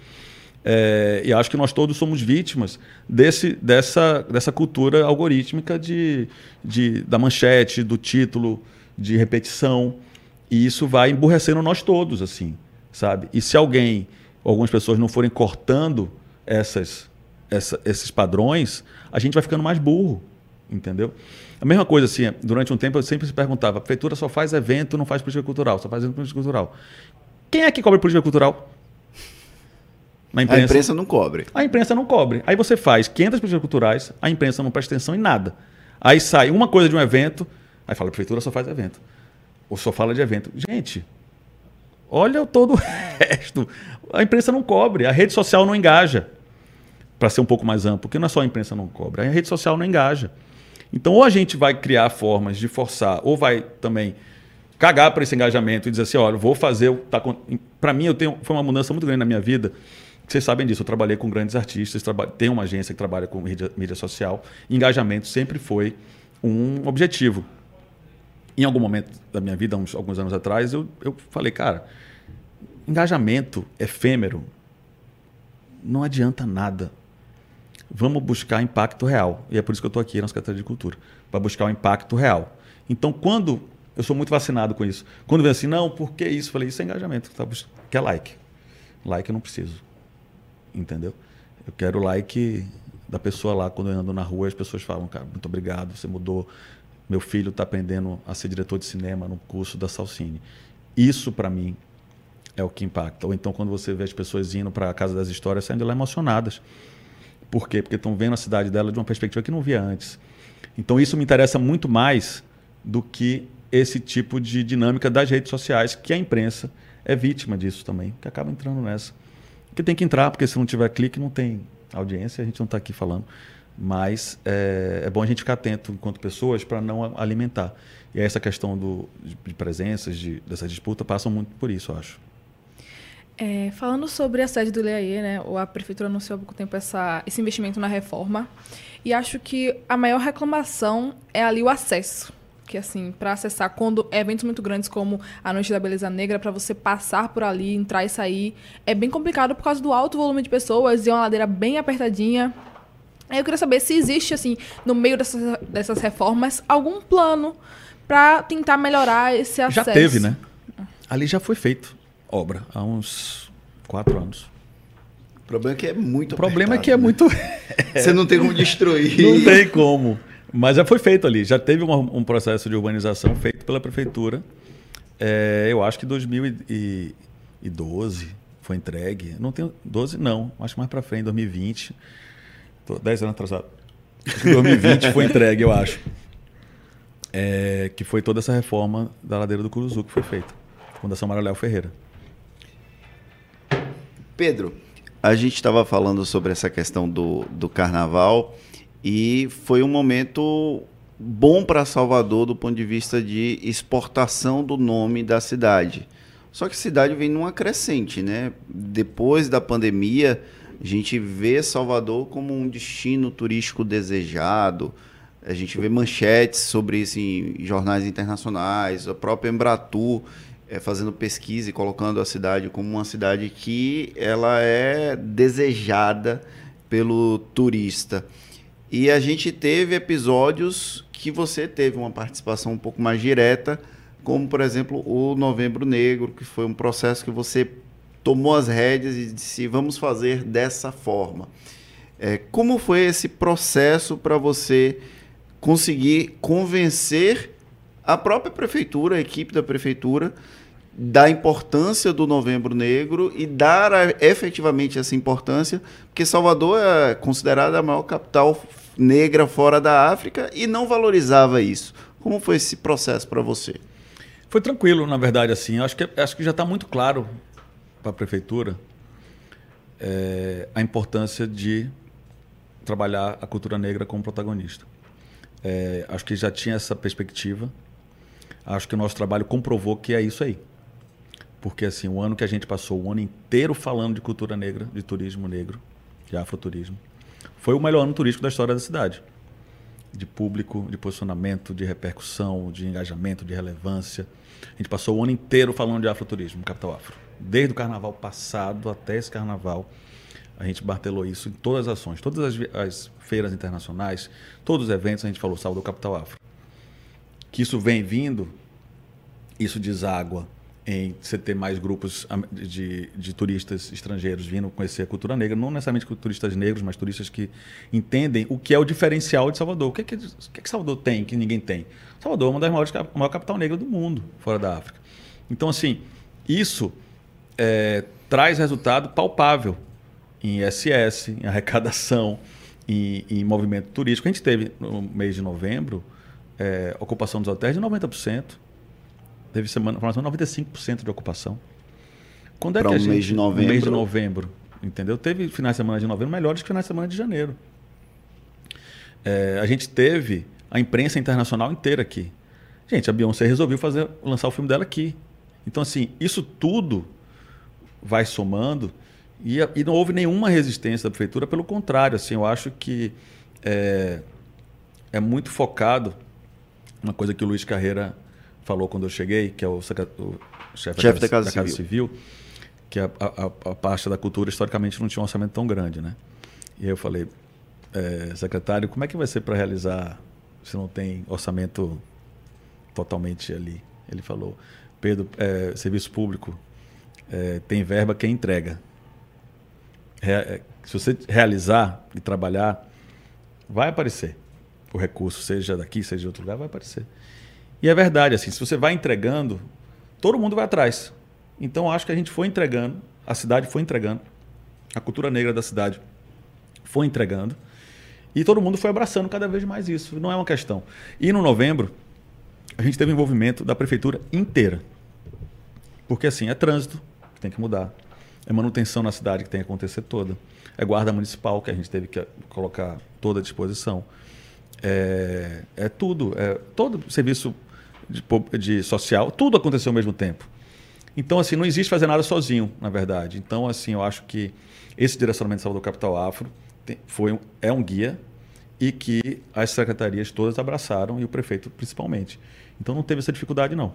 É, e acho que nós todos somos vítimas desse, dessa, dessa cultura algorítmica de, de, da manchete, do título, de repetição. E isso vai emburrecendo nós todos, assim, sabe? E se alguém, algumas pessoas não forem cortando essas, essa, esses padrões, a gente vai ficando mais burro, entendeu? A mesma coisa assim, durante um tempo eu sempre se perguntava, a prefeitura só faz evento, não faz política cultural, só faz evento política cultural. Quem é que cobra política cultural? Imprensa. A imprensa não cobre. A imprensa não cobre. Aí você faz 500 políticas culturais, a imprensa não presta atenção em nada. Aí sai uma coisa de um evento, aí fala, a prefeitura só faz evento. Ou só fala de evento. Gente, olha todo o <laughs> resto. A imprensa não cobre, a rede social não engaja. Para ser um pouco mais amplo, porque não é só a imprensa não cobra, a rede social não engaja. Então, ou a gente vai criar formas de forçar, ou vai também cagar para esse engajamento e dizer assim, olha, vou fazer... Tá, para mim, eu tenho, foi uma mudança muito grande na minha vida, vocês sabem disso, eu trabalhei com grandes artistas, tenho uma agência que trabalha com mídia, mídia social. Engajamento sempre foi um objetivo. Em algum momento da minha vida, uns, alguns anos atrás, eu, eu falei, cara, engajamento efêmero não adianta nada. Vamos buscar impacto real. E é por isso que eu estou aqui na Secretaria de Cultura, para buscar o impacto real. Então, quando. Eu sou muito vacinado com isso. Quando vem assim, não, por que isso? Falei, isso é engajamento, tá, que é like. Like eu não preciso entendeu? Eu quero like da pessoa lá quando eu ando na rua, as pessoas falam, cara, muito obrigado, você mudou. Meu filho está aprendendo a ser diretor de cinema no curso da Salcine. Isso para mim é o que impacta. Ou então quando você vê as pessoas indo para a casa das histórias saindo lá emocionadas. Por quê? Porque estão vendo a cidade dela de uma perspectiva que não via antes. Então isso me interessa muito mais do que esse tipo de dinâmica das redes sociais, que a imprensa é vítima disso também, que acaba entrando nessa. Porque tem que entrar, porque se não tiver clique, não tem audiência, a gente não está aqui falando. Mas é, é, bom a gente ficar atento enquanto pessoas para não alimentar. E essa questão do, de presenças, de, dessa disputa, passam muito por isso, eu acho. É, falando sobre a sede do Leaie, né, a prefeitura anunciou há pouco tempo essa, esse investimento na reforma. E acho que a maior reclamação é ali o acesso que assim, para acessar quando eventos muito grandes como a Noite da Beleza Negra, para você passar por ali, entrar e sair, é bem complicado por causa do alto volume de pessoas e uma ladeira bem apertadinha. Eu queria saber se existe assim, no meio dessas, dessas reformas, algum plano para tentar melhorar esse acesso. Já teve, né? Ali já foi feito obra há uns quatro anos. O problema é que é muito O problema apertado, é que é né? muito. <laughs> Você não tem como destruir. <laughs> Não tem como. Mas já foi feito ali, já teve uma, um processo de urbanização feito pela prefeitura. É, eu acho que 2012 foi entregue. Não tenho 12 não, acho que mais para frente, 2020. Tô 10 anos atrasado. 2020 foi entregue, eu acho. É, que foi toda essa reforma da ladeira do Curuzu que foi feita. Fundação Léo Ferreira. Pedro, a gente estava falando sobre essa questão do, do carnaval e foi um momento bom para Salvador do ponto de vista de exportação do nome da cidade. Só que a cidade vem numa crescente, né? Depois da pandemia, a gente vê Salvador como um destino turístico desejado. A gente vê manchetes sobre isso em jornais internacionais, a própria Embratur é, fazendo pesquisa e colocando a cidade como uma cidade que ela é desejada pelo turista. E a gente teve episódios que você teve uma participação um pouco mais direta, como por exemplo o Novembro Negro, que foi um processo que você tomou as rédeas e disse vamos fazer dessa forma. É, como foi esse processo para você conseguir convencer a própria prefeitura, a equipe da prefeitura, da importância do Novembro Negro e dar a, efetivamente essa importância, porque Salvador é considerada a maior capital negra fora da África e não valorizava isso. Como foi esse processo para você? Foi tranquilo, na verdade, assim. Acho que, acho que já está muito claro para a prefeitura é, a importância de trabalhar a cultura negra como protagonista. É, acho que já tinha essa perspectiva. Acho que o nosso trabalho comprovou que é isso aí. Porque assim, o ano que a gente passou o ano inteiro falando de cultura negra, de turismo negro, de afroturismo, foi o melhor ano turístico da história da cidade. De público, de posicionamento, de repercussão, de engajamento, de relevância. A gente passou o ano inteiro falando de afroturismo, capital afro. Desde o carnaval passado até esse carnaval, a gente martelou isso em todas as ações, todas as, as feiras internacionais, todos os eventos, a gente falou salve do capital afro. Que isso vem vindo, isso deságua em você ter mais grupos de, de, turistas estrangeiros vindo conhecer a cultura negra, não necessariamente turistas negros, mas turistas que entendem o que é o diferencial de Salvador. O que é que, o que, é que Salvador tem que ninguém tem? Salvador é uma das maiores, maior capital negra do mundo, fora da África. Então, assim, isso é, traz resultado palpável em SS, em arrecadação, <laughs> em, em, movimento turístico. A gente teve, no mês de novembro, é, ocupação dos hotéis de 90%. Teve semana, semana 95% de ocupação. Quando é pra que a um gente, mês de novembro. mês de novembro, entendeu? Teve finais de semana de novembro melhores que finais de semana de janeiro. É, a gente teve a imprensa internacional inteira aqui. Gente, a Beyoncé resolveu fazer, lançar o filme dela aqui. Então, assim, isso tudo vai somando e, e não houve nenhuma resistência da prefeitura, pelo contrário, assim, eu acho que é, é muito focado uma coisa que o Luiz Carreira falou quando eu cheguei, que é o, o chefe, chefe da, da, Casa, da Casa Civil. Civil, que a, a, a parte da cultura historicamente não tinha um orçamento tão grande, né? E aí eu falei, é, secretário, como é que vai ser para realizar se não tem orçamento totalmente ali? Ele falou, Pedro, é, serviço público é, tem verba quem entrega. É, se você realizar e trabalhar, vai aparecer o recurso, seja daqui, seja de outro lugar, vai aparecer. E é verdade, assim, se você vai entregando, todo mundo vai atrás. Então acho que a gente foi entregando, a cidade foi entregando, a cultura negra da cidade foi entregando, e todo mundo foi abraçando cada vez mais isso. Não é uma questão. E no novembro, a gente teve envolvimento da prefeitura inteira. Porque assim, é trânsito que tem que mudar. É manutenção na cidade que tem que acontecer toda. É guarda municipal que a gente teve que colocar toda à disposição. É, é tudo. É, todo serviço de, de social, tudo aconteceu ao mesmo tempo. Então, assim, não existe fazer nada sozinho, na verdade. Então, assim, eu acho que esse direcionamento de Salvador Capital Afro tem, foi, é um guia e que as secretarias todas abraçaram e o prefeito principalmente. Então, não teve essa dificuldade, não.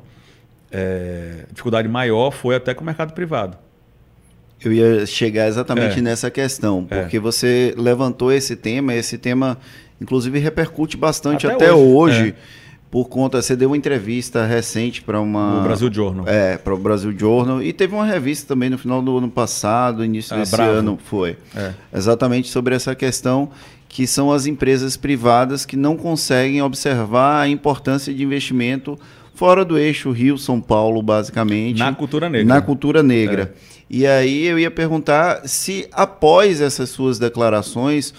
É, dificuldade maior foi até com o mercado privado. Eu ia chegar exatamente é. nessa questão, é. porque você levantou esse tema, esse tema, inclusive, repercute bastante até, até hoje. hoje é por conta, você deu uma entrevista recente para uma. O Brasil Journal. É, para o Brasil Journal. E teve uma revista também no final do ano passado, início ah, desse bravo. ano, foi. É. Exatamente sobre essa questão, que são as empresas privadas que não conseguem observar a importância de investimento fora do eixo Rio-São Paulo, basicamente. Na cultura negra. Na cultura negra. É. E aí eu ia perguntar se após essas suas declarações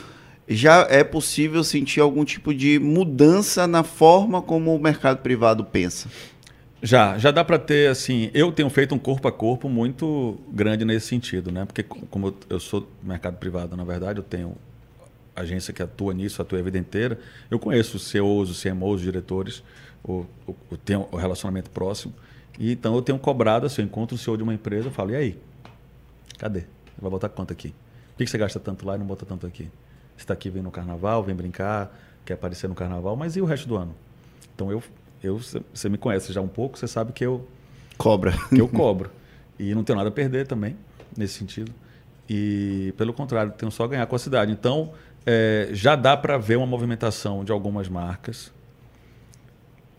já é possível sentir algum tipo de mudança na forma como o mercado privado pensa? Já, já dá para ter, assim, eu tenho feito um corpo a corpo muito grande nesse sentido, né? Porque como eu sou mercado privado, na verdade, eu tenho agência que atua nisso, atua a vida inteira, eu conheço os CEOs, os CMOs, os diretores, o, tenho o relacionamento próximo, E, então eu tenho cobrado, assim, eu encontro o CEO de uma empresa, eu falo, e aí? Cadê? Vai botar quanto aqui? Por que você gasta tanto lá e não bota tanto aqui? Você está aqui, vem no carnaval, vem brincar, quer aparecer no carnaval, mas e o resto do ano? Então eu, eu você me conhece já um pouco, você sabe que eu cobra, <laughs> que eu <laughs> cobro e não tenho nada a perder também nesse sentido. E pelo contrário, tenho só a ganhar com a cidade. Então é, já dá para ver uma movimentação de algumas marcas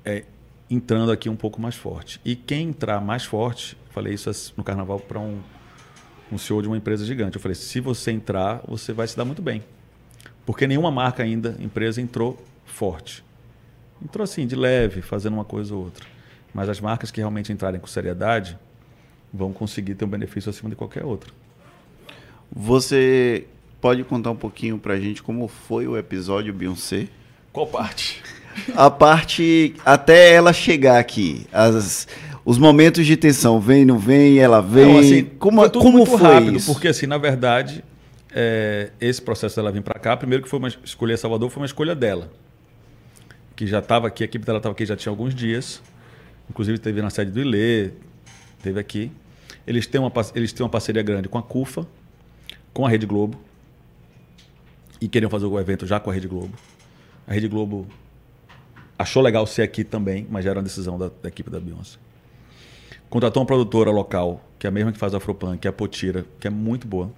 é, entrando aqui um pouco mais forte. E quem entrar mais forte, falei isso no carnaval para um, um CEO de uma empresa gigante. Eu falei: se você entrar, você vai se dar muito bem. Porque nenhuma marca ainda, empresa, entrou forte. Entrou assim, de leve, fazendo uma coisa ou outra. Mas as marcas que realmente entrarem com seriedade vão conseguir ter um benefício acima de qualquer outra. Você pode contar um pouquinho pra gente como foi o episódio Beyoncé? Qual parte? A parte até ela chegar aqui. As, os momentos de tensão, vem, não vem, ela vem. Não, assim, como foi tudo como muito foi rápido, isso? porque assim, na verdade, é, esse processo dela vir para cá, primeiro que foi uma escolher Salvador, foi uma escolha dela que já estava aqui, a equipe dela estava aqui já tinha alguns dias. Inclusive teve na sede do Ilê, teve aqui. Eles têm, uma, eles têm uma parceria grande com a CUFA, com a Rede Globo. E queriam fazer o evento já com a Rede Globo. A Rede Globo achou legal ser aqui também, mas já era uma decisão da, da equipe da Beyoncé. Contratou uma produtora local, que é a mesma que faz Afropan, que é a Potira, que é muito boa.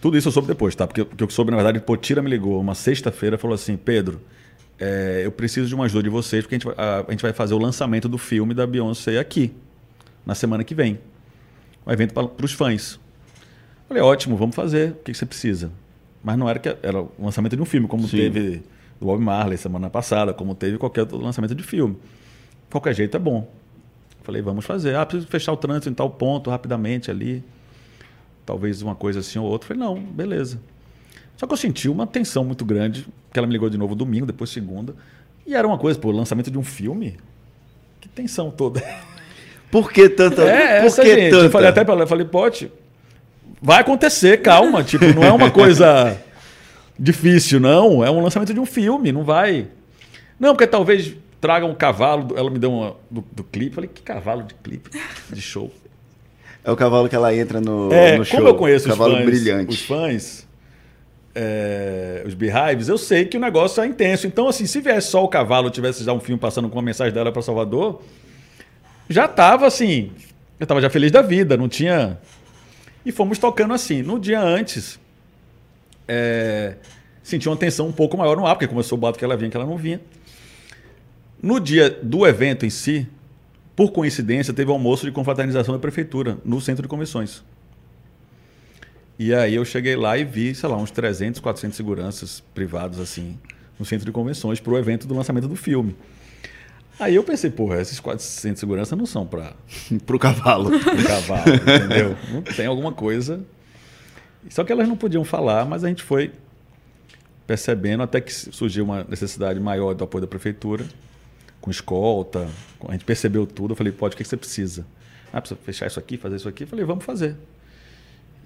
Tudo isso eu soube depois, tá? Porque, porque eu soube, na verdade, Potira me ligou uma sexta-feira e falou assim: Pedro, é, eu preciso de uma ajuda de vocês, porque a gente, a, a gente, vai fazer o lançamento do filme da Beyoncé aqui, na semana que vem. Um evento para os fãs. Falei, ótimo, vamos fazer. O que, que, você precisa? Mas não era que era o lançamento de um filme, como Sim. teve do Bob Marley semana passada, como teve qualquer outro lançamento de filme. Qualquer jeito é bom. Falei, vamos fazer. Ah, preciso fechar o trânsito em tal ponto rapidamente ali. Talvez uma coisa assim ou outra. Falei, não, beleza. Só que eu senti uma tensão muito grande, que ela me ligou de novo domingo, depois segunda. E era uma coisa, pô, lançamento de um filme? Que tensão toda. <laughs> Por que tanta? É, Por essa, que gente. Tanta? Eu falei até para ela, eu falei, pote, vai acontecer, calma. tipo, não é uma coisa <laughs> difícil, não. É um lançamento de um filme, não vai. Não, porque talvez traga um cavalo. Ela me deu uma do, do clipe. Falei, que cavalo de clipe? De show. É o cavalo que ela entra no, é, no show. Como eu conheço cavalo os fãs, brilhante. os fãs, é, os Beehives, eu sei que o negócio é intenso. Então, assim, se viesse só o cavalo, tivesse já um filme passando com uma mensagem dela para Salvador, já tava assim, eu tava já feliz da vida, não tinha. E fomos tocando assim. No dia antes, é, senti uma tensão um pouco maior no ar, porque começou o bato que ela vinha, que ela não vinha. No dia do evento em si, por coincidência, teve almoço de confraternização da prefeitura no centro de convenções. E aí eu cheguei lá e vi, sei lá, uns 300, 400 seguranças privados, assim, no centro de convenções, para o evento do lançamento do filme. Aí eu pensei, porra, esses 400 de segurança não são para... <laughs> para o cavalo. <laughs> Para o cavalo, entendeu? Não tem alguma coisa... Só que elas não podiam falar, mas a gente foi percebendo até que surgiu uma necessidade maior do apoio da prefeitura, com escolta, a gente percebeu tudo, eu falei, pode, o que você precisa? Ah, precisa fechar isso aqui, fazer isso aqui? Eu falei, vamos fazer.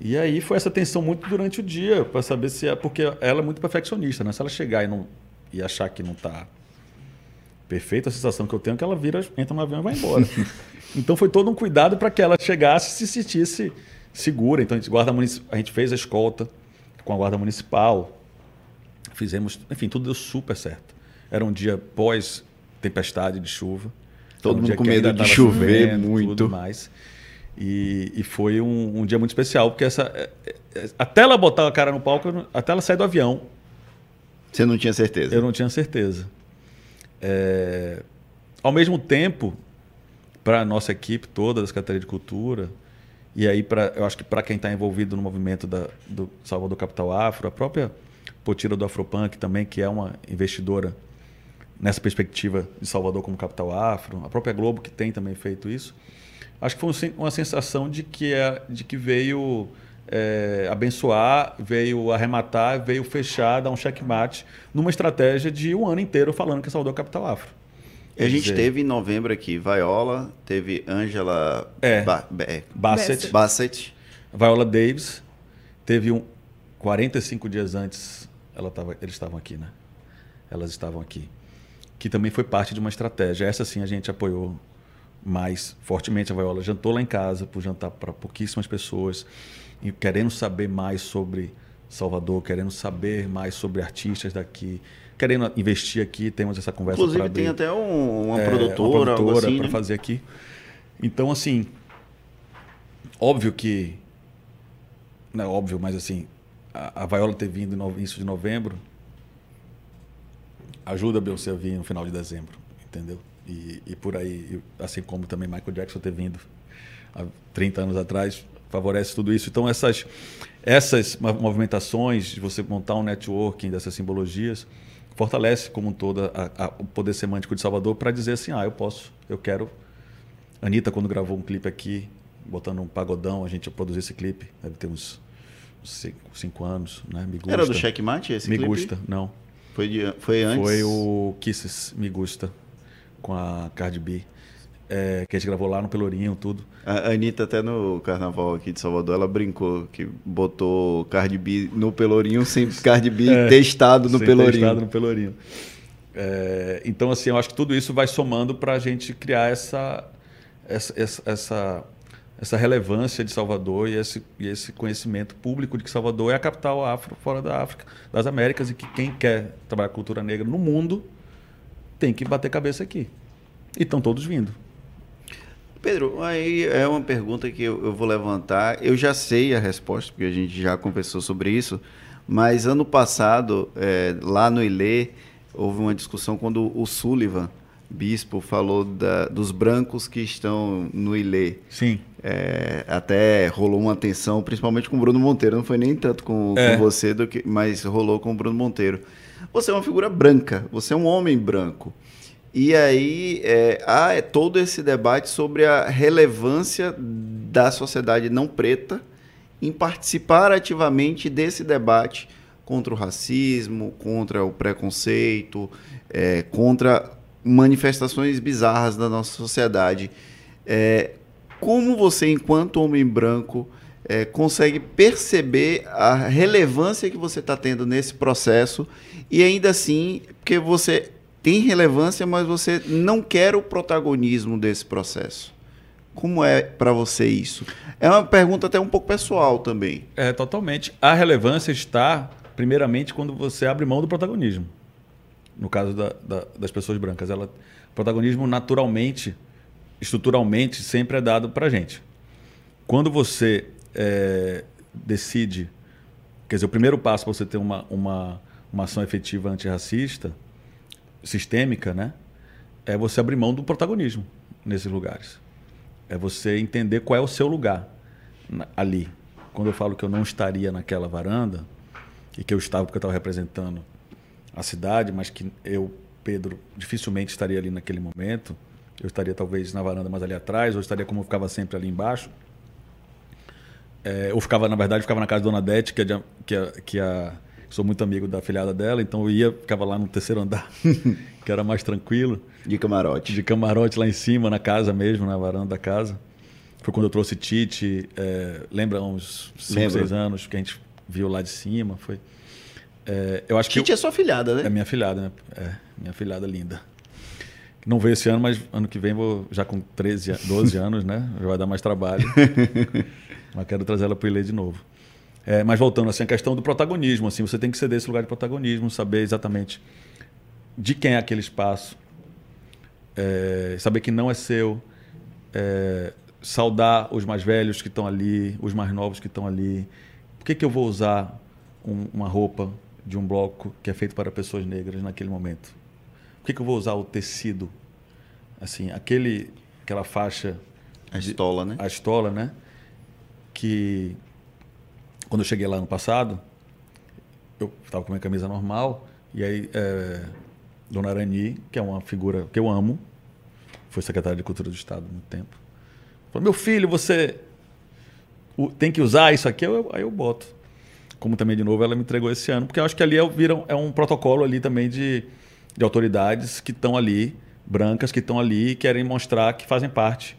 E aí foi essa tensão muito durante o dia, para saber se é. Porque ela é muito perfeccionista, né? Se ela chegar e, não, e achar que não está perfeito, a sensação que eu tenho é que ela vira, entra no avião e vai embora. <laughs> então foi todo um cuidado para que ela chegasse e se sentisse segura. Então a gente, guarda a gente fez a escolta com a guarda municipal. Fizemos, enfim, tudo deu super certo. Era um dia pós tempestade de chuva. Todo um mundo com medo de chover muito. Tudo mais. E, e foi um, um, dia muito especial, porque essa, é, é, até ela botar a cara no palco, até ela sair do avião. Você não tinha certeza? Eu não tinha certeza. É, ao mesmo tempo, para a nossa equipe toda da Secretaria de Cultura, e aí pra, eu acho que para quem está envolvido no movimento da, do Salvador Capital Afro, a própria Potira do Afropunk também, que é uma investidora nessa perspectiva de Salvador como capital afro, a própria Globo que tem também feito isso, acho que foi uma sensação de que, é, de que veio é, abençoar, veio arrematar, veio fechar, dar um checkmate numa estratégia de um ano inteiro falando que Salvador é capital afro. A gente dizer, teve em novembro aqui Viola, teve Angela é, ba é, Bassett, Bassett, Viola Davis, teve um 45 dias antes, ela tava, eles estavam aqui, né? Elas estavam aqui, que também foi parte de uma estratégia. Essa sim a gente apoiou mais fortemente a Vaiola. Jantou lá em casa, por jantar para pouquíssimas pessoas, e querendo saber mais sobre Salvador, querendo saber mais sobre artistas daqui, querendo investir aqui. Temos essa conversa Inclusive, tem até um, uma, é, produtora, uma produtora assim, para né? fazer aqui. Então, assim, óbvio que. Não é óbvio, mas assim, a, a Viola ter vindo no início de novembro ajuda a Beyoncé a vir no final de dezembro, entendeu? E, e por aí, assim como também Michael Jackson ter vindo há 30 anos atrás, favorece tudo isso. Então, essas, essas movimentações, de você montar um networking dessas simbologias, fortalece como um todo a, a, o poder semântico de Salvador para dizer assim, ah, eu posso, eu quero. Anitta, quando gravou um clipe aqui, botando um pagodão, a gente produziu esse clipe, deve ter uns cinco, cinco anos, né? Me gusta. Era do Checkmate esse Me clipe? gusta, não. Foi, de, foi antes? Foi o Kisses Me Gusta, com a Cardi B. É, que a gente gravou lá no Pelourinho, tudo. A Anitta, até no carnaval aqui de Salvador, ela brincou que botou Cardi B no Pelourinho sem <laughs> Cardi B é, testado no Pelourinho. Testado no Pelourinho. É, então, assim, eu acho que tudo isso vai somando para a gente criar essa, essa, essa, essa, relevância de Salvador e esse, e esse conhecimento público de que Salvador é a capital afro fora da África, das Américas, e que quem quer trabalhar cultura negra no mundo tem que bater cabeça aqui. E estão todos vindo. Pedro, aí é uma pergunta que eu, eu, vou levantar. Eu já sei a resposta, porque a gente já conversou sobre isso, mas ano passado, é, lá no Ilê, houve uma discussão quando o Sullivan, bispo, falou da, dos brancos que estão no Ilê. Sim. É, até rolou uma tensão, principalmente com o Bruno Monteiro. Não foi nem tanto com, é. com você, do que, mas rolou com o Bruno Monteiro. Você é uma figura branca, você é um homem branco. E aí é, há todo esse debate sobre a relevância da sociedade não preta em participar ativamente desse debate contra o racismo, contra o preconceito, é, contra manifestações bizarras da nossa sociedade. É, como você, enquanto homem branco, é, consegue perceber a relevância que você está tendo nesse processo e ainda assim, porque você tem relevância, mas você não quer o protagonismo desse processo. Como é para você isso? É uma pergunta até um pouco pessoal também. É, totalmente. A relevância está, primeiramente, quando você abre mão do protagonismo. No caso da, da, das pessoas brancas. Ela, o protagonismo, naturalmente, estruturalmente, sempre é dado para a gente. Quando você é, decide. Quer dizer, o primeiro passo para você ter uma, uma, uma ação efetiva antirracista sistêmica, né? É você abrir mão do protagonismo nesses lugares. É você entender qual é o seu lugar ali. Quando eu falo que eu não estaria naquela varanda, e que eu estava porque eu estava representando a cidade, mas que eu, Pedro, dificilmente estaria ali naquele momento. Eu estaria talvez na varanda mais ali atrás, ou estaria como eu ficava sempre ali embaixo. É, ou ficava, na verdade, ficava na casa da Dona Dete, que, é, que, é, que a sou muito amigo da filhada dela, então eu ia, ficava lá no terceiro andar, <laughs> que era mais tranquilo. De camarote. De camarote lá em cima, na casa mesmo, na varanda da casa. Foi quando eu trouxe Tite, é, lembra uns 5, 6 anos que a gente viu lá de cima. Foi. É, eu acho Tite que eu, é sua filhada, né? É minha filhada, né? É, minha filhada linda. Não veio esse ano, mas ano que vem vou já com 13, 12 <laughs> anos, né? Já vai dar mais trabalho. <laughs> mas quero trazer ela para o Ilê de novo. É, mas voltando assim, a questão do protagonismo, assim, você tem que ceder esse lugar de protagonismo, saber exatamente de quem é aquele espaço, é, saber que não é seu, é, saudar os mais velhos que estão ali, os mais novos que estão ali. Por que, que eu vou usar um, uma roupa de um bloco que é feito para pessoas negras naquele momento? Por que, que eu vou usar o tecido, assim, aquele, aquela faixa, a estola, né? A estola, né? Que quando eu cheguei lá no passado, eu estava com minha camisa normal, e aí é, Dona Arani, que é uma figura que eu amo, foi secretária de Cultura do Estado há muito tempo, falou, meu filho, você tem que usar isso aqui, eu, aí eu boto. Como também, de novo, ela me entregou esse ano, porque eu acho que ali é, viram, é um protocolo ali também de, de autoridades que estão ali, brancas, que estão ali e querem mostrar que fazem parte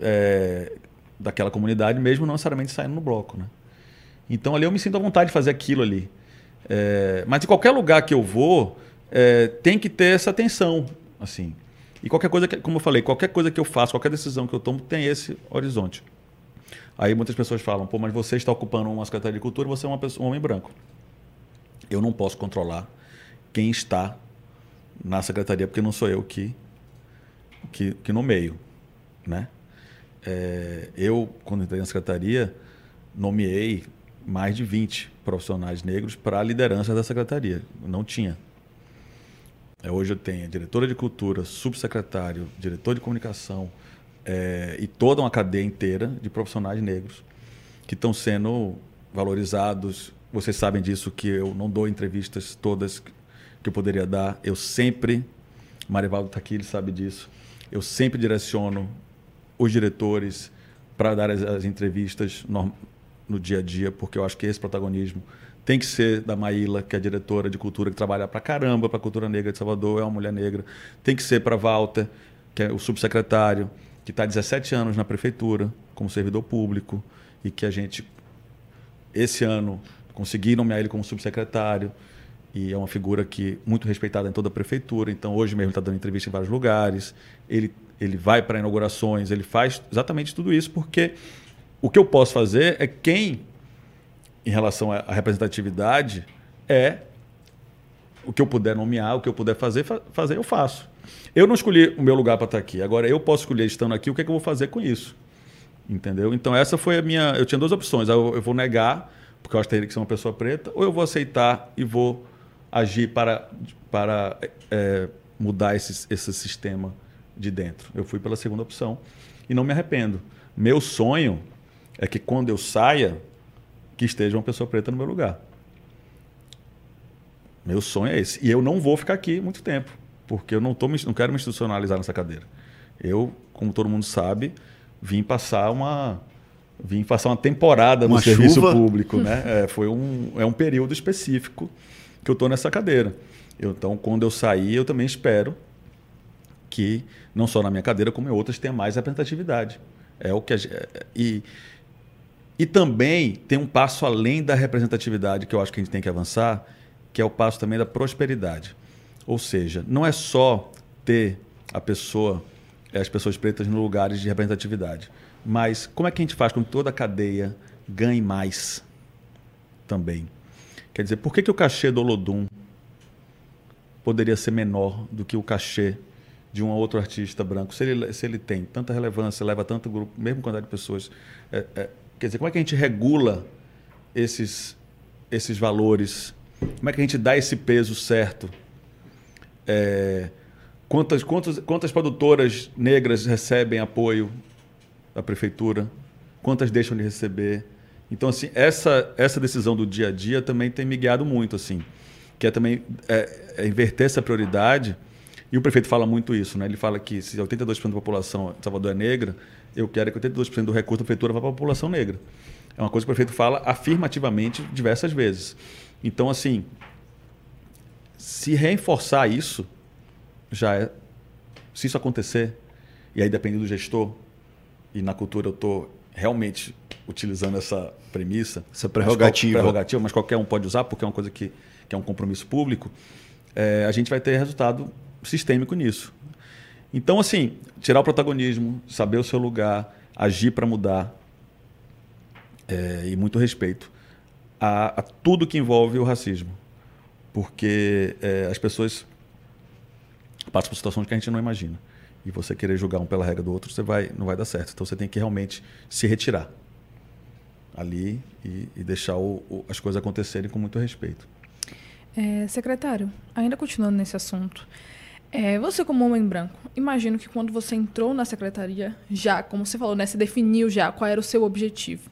é, daquela comunidade, mesmo não necessariamente saindo no bloco, né? Então ali eu me sinto à vontade de fazer aquilo ali. É, mas em qualquer lugar que eu vou, é, tem que ter essa atenção. assim. E qualquer coisa, que, como eu falei, qualquer coisa que eu faço, qualquer decisão que eu tomo, tem esse horizonte. Aí muitas pessoas falam, pô, mas você está ocupando uma Secretaria de Cultura você é uma pessoa, um homem branco. Eu não posso controlar quem está na secretaria, porque não sou eu que, que, que nomeio. Né? É, eu, quando entrei na secretaria, nomeei mais de 20 profissionais negros para a liderança da secretaria. Não tinha. É, hoje eu tenho diretora de cultura, subsecretário, diretor de comunicação é, e toda uma cadeia inteira de profissionais negros que estão sendo valorizados. Vocês sabem disso que eu não dou entrevistas todas que eu poderia dar. Eu sempre, Marivaldo está aqui, ele sabe disso. Eu sempre direciono os diretores para dar as, as entrevistas no, no dia a dia, porque eu acho que esse protagonismo tem que ser da Maíla, que é diretora de cultura, que trabalha para caramba para a cultura negra de Salvador, é uma mulher negra. Tem que ser para Walter, que é o subsecretário, que está há 17 anos na prefeitura, como servidor público, e que a gente, esse ano, consegui nomear ele como subsecretário. E é uma figura que muito respeitada em toda a prefeitura. Então, hoje mesmo está dando entrevista em vários lugares. Ele, ele vai para inaugurações, ele faz exatamente tudo isso, porque o que eu posso fazer é quem em relação à representatividade é o que eu puder nomear, o que eu puder fazer, fazer eu faço. Eu não escolhi o meu lugar para estar aqui. Agora eu posso escolher estando aqui o que, é que eu vou fazer com isso. Entendeu? Então essa foi a minha. Eu tinha duas opções. Eu, eu vou negar, porque eu acho que teria que ser uma pessoa preta, ou eu vou aceitar e vou agir para, para é, mudar esse, esse sistema de dentro. Eu fui pela segunda opção e não me arrependo. Meu sonho é que quando eu saia, que esteja uma pessoa preta no meu lugar. Meu sonho é esse. E eu não vou ficar aqui muito tempo, porque eu não, tô, não quero me institucionalizar nessa cadeira. Eu, como todo mundo sabe, vim passar uma vim passar uma temporada uma no chuva. serviço público, né? <laughs> É, foi um é um período específico que eu estou nessa cadeira. Eu, então, quando eu sair, eu também espero que não só na minha cadeira como em outras tenha mais representatividade. É o que a, e e também tem um passo além da representatividade que eu acho que a gente tem que avançar, que é o passo também da prosperidade. Ou seja, não é só ter a pessoa, eh, as pessoas pretas no lugares de representatividade, mas como é que a gente faz com que toda a cadeia ganhe mais também? Quer dizer, por que, que o cachê do Olodum poderia ser menor do que o cachê de um outro artista branco? Se ele, se ele tem tanta relevância, leva tanto grupo, mesmo quantidade de pessoas, é, é, Quer dizer, como é que a gente regula esses, esses valores? Como é que a gente dá esse peso certo? É, quantas, quantas, quantas produtoras negras recebem apoio da prefeitura? Quantas deixam de receber? Então, assim, essa, essa decisão do dia a dia também tem me guiado muito, assim. Que é também é, é inverter essa prioridade. E o prefeito fala muito isso, né? Ele fala que se 82% da população de Salvador é negra, eu quero que 82% do recurso da prefeitura vá para a população negra. É uma coisa que o prefeito fala afirmativamente diversas vezes. Então, assim, se reforçar isso, já é. Se isso acontecer, e aí depende do gestor, e na cultura eu estou realmente utilizando essa premissa. Essa prerrogativa. Mas, prerrogativa, mas qualquer um pode usar, porque é uma coisa que, que é um compromisso público. É, a gente vai ter resultado sistêmico nisso. Então, assim, tirar o protagonismo, saber o seu lugar, agir para mudar é, e muito respeito a, a, tudo que envolve o racismo. Porque é, as pessoas passam por situações que a gente não imagina. E você querer julgar um pela regra do outro, você vai, não vai dar certo. Então você tem que realmente se retirar ali e, e deixar o, o, as coisas acontecerem com muito respeito. É, secretário, ainda continuando nesse assunto, é, você como homem branco, imagino que quando você entrou na secretaria, já, como você falou, né, se definiu já qual era o seu objetivo.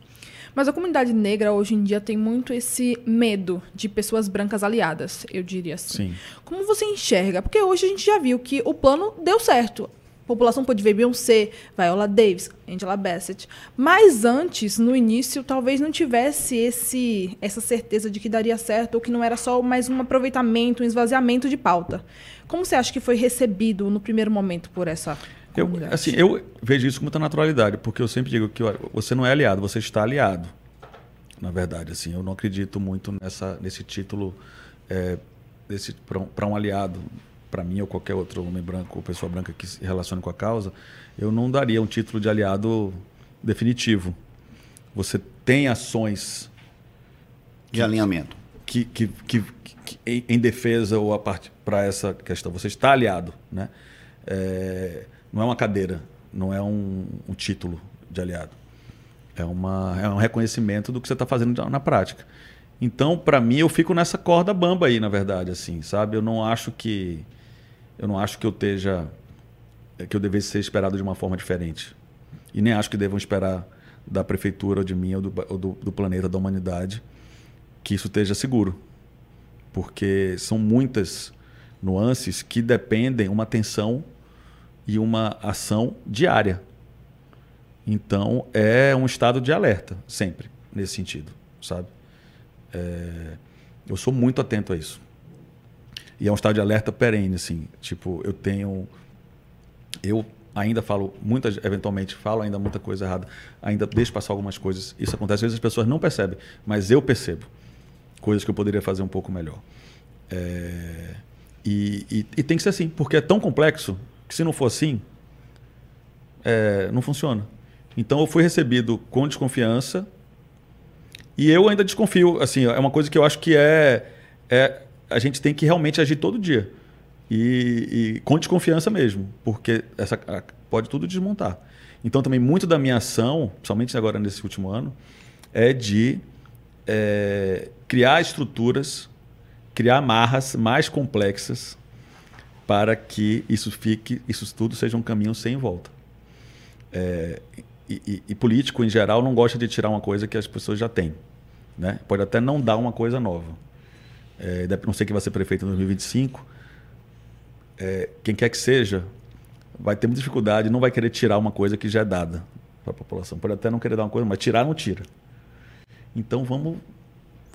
Mas a comunidade negra hoje em dia tem muito esse medo de pessoas brancas aliadas, eu diria assim. Sim. Como você enxerga? Porque hoje a gente já viu que o plano deu certo. A população pode ver Beyoncé, Viola Davis, Angela Bassett. Mas antes, no início, talvez não tivesse esse, essa certeza de que daria certo ou que não era só mais um aproveitamento, um esvaziamento de pauta. Como você acha que foi recebido no primeiro momento por essa eu, assim, eu vejo isso com muita naturalidade, porque eu sempre digo que olha, você não é aliado, você está aliado. Na verdade, assim, eu não acredito muito nessa, nesse título é, para um, um aliado. para mim ou qualquer outro homem branco ou pessoa branca que se relacione com a causa, eu não daria um título de aliado definitivo. Você tem ações de alinhamento que, que, que, que em defesa ou a parte para essa questão. Você está aliado, né? É, não é uma cadeira, não é um, um título de aliado. É, uma, é um reconhecimento do que você está fazendo na prática. Então, para mim, eu fico nessa corda bamba aí, na verdade, assim, sabe? Eu não acho que eu não acho que eu esteja que eu devesse ser esperado de uma forma diferente. E nem acho que devam esperar da prefeitura ou de mim ou do, ou do, do planeta, da humanidade, que isso esteja seguro. Porque são muitas nuances que dependem uma atenção e uma ação diária. Então, é um estado de alerta, sempre, nesse sentido, sabe? É, eu sou muito atento a isso. E é um estado de alerta perene, assim. Tipo, eu tenho. Eu ainda falo, muitas, eventualmente, falo ainda muita coisa errada, ainda deixo passar algumas coisas. Isso acontece, às vezes as pessoas não percebem, mas eu percebo coisas que eu poderia fazer um pouco melhor. É, e, e, e, tem que ser assim, porque é tão complexo que se não for assim, é, não funciona. Então eu fui recebido com desconfiança e eu ainda desconfio. Assim, é uma coisa que eu acho que é, é a gente tem que realmente agir todo dia. E, e com desconfiança mesmo, porque essa pode tudo desmontar. Então também muito da minha ação, principalmente agora nesse último ano, é de é, criar estruturas, criar amarras mais complexas para que isso fique, isso tudo seja um caminho sem volta. É, e, e, e, político em geral não gosta de tirar uma coisa que as pessoas já têm, né? Pode até não dar uma coisa nova é, não sei quem vai ser prefeito em 2025, é, quem quer que seja, vai ter muita dificuldade, não vai querer tirar uma coisa que já é dada para a população. Pode até não querer dar uma coisa, mas tirar não tira. Então vamos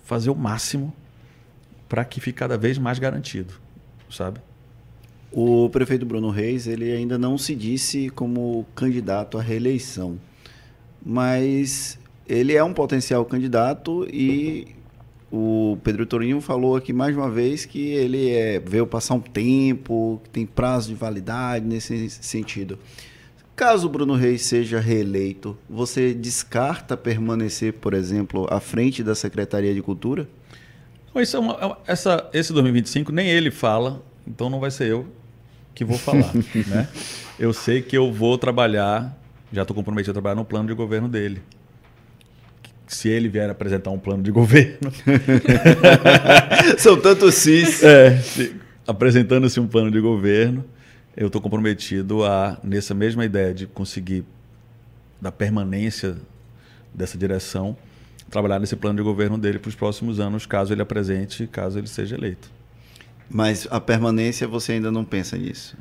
fazer o máximo para que fique cada vez mais garantido, sabe? O prefeito Bruno Reis, ele ainda não se disse como candidato à reeleição, mas ele é um potencial candidato e o Pedro Torinho falou aqui mais uma vez que ele é, veio passar um tempo, que tem prazo de validade nesse sentido. Caso Bruno Reis seja reeleito, você descarta permanecer, por exemplo, à frente da Secretaria de Cultura? Isso é uma, é essa, esse 2025 nem ele fala, então não vai ser eu que vou falar. <laughs> né? Eu sei que eu vou trabalhar, já estou comprometido a trabalhar no plano de governo dele se ele vier apresentar um plano de governo. <laughs> São tantos cis. É, apresentando-se um plano de governo, eu estou comprometido a, nessa mesma ideia de conseguir, da permanência dessa direção, trabalhar nesse plano de governo dele para os próximos anos, caso ele apresente, caso ele seja eleito. Mas a permanência você ainda não pensa nisso?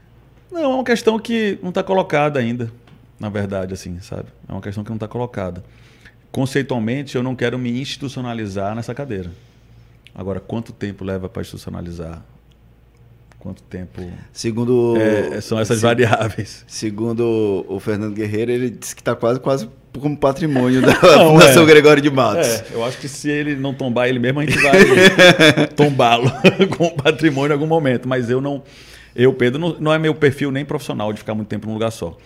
Não, é uma questão que não está colocada ainda, na verdade, assim, sabe? É uma questão que não está colocada conceitualmente, eu não quero me institucionalizar nessa cadeira. Agora, quanto tempo leva para institucionalizar? Quanto tempo. Segundo. É, são essas se, variáveis. Segundo o Fernando Guerreiro, ele disse que está quase, quase como patrimônio da <laughs> não, Fundação é. Gregório de Matos. É, eu acho que se ele não tombar ele mesmo, a gente vai <laughs> tombá-lo <laughs> com patrimônio em algum momento. Mas eu não. Eu, Pedro, não, não é meu perfil nem profissional de ficar muito tempo num lugar só.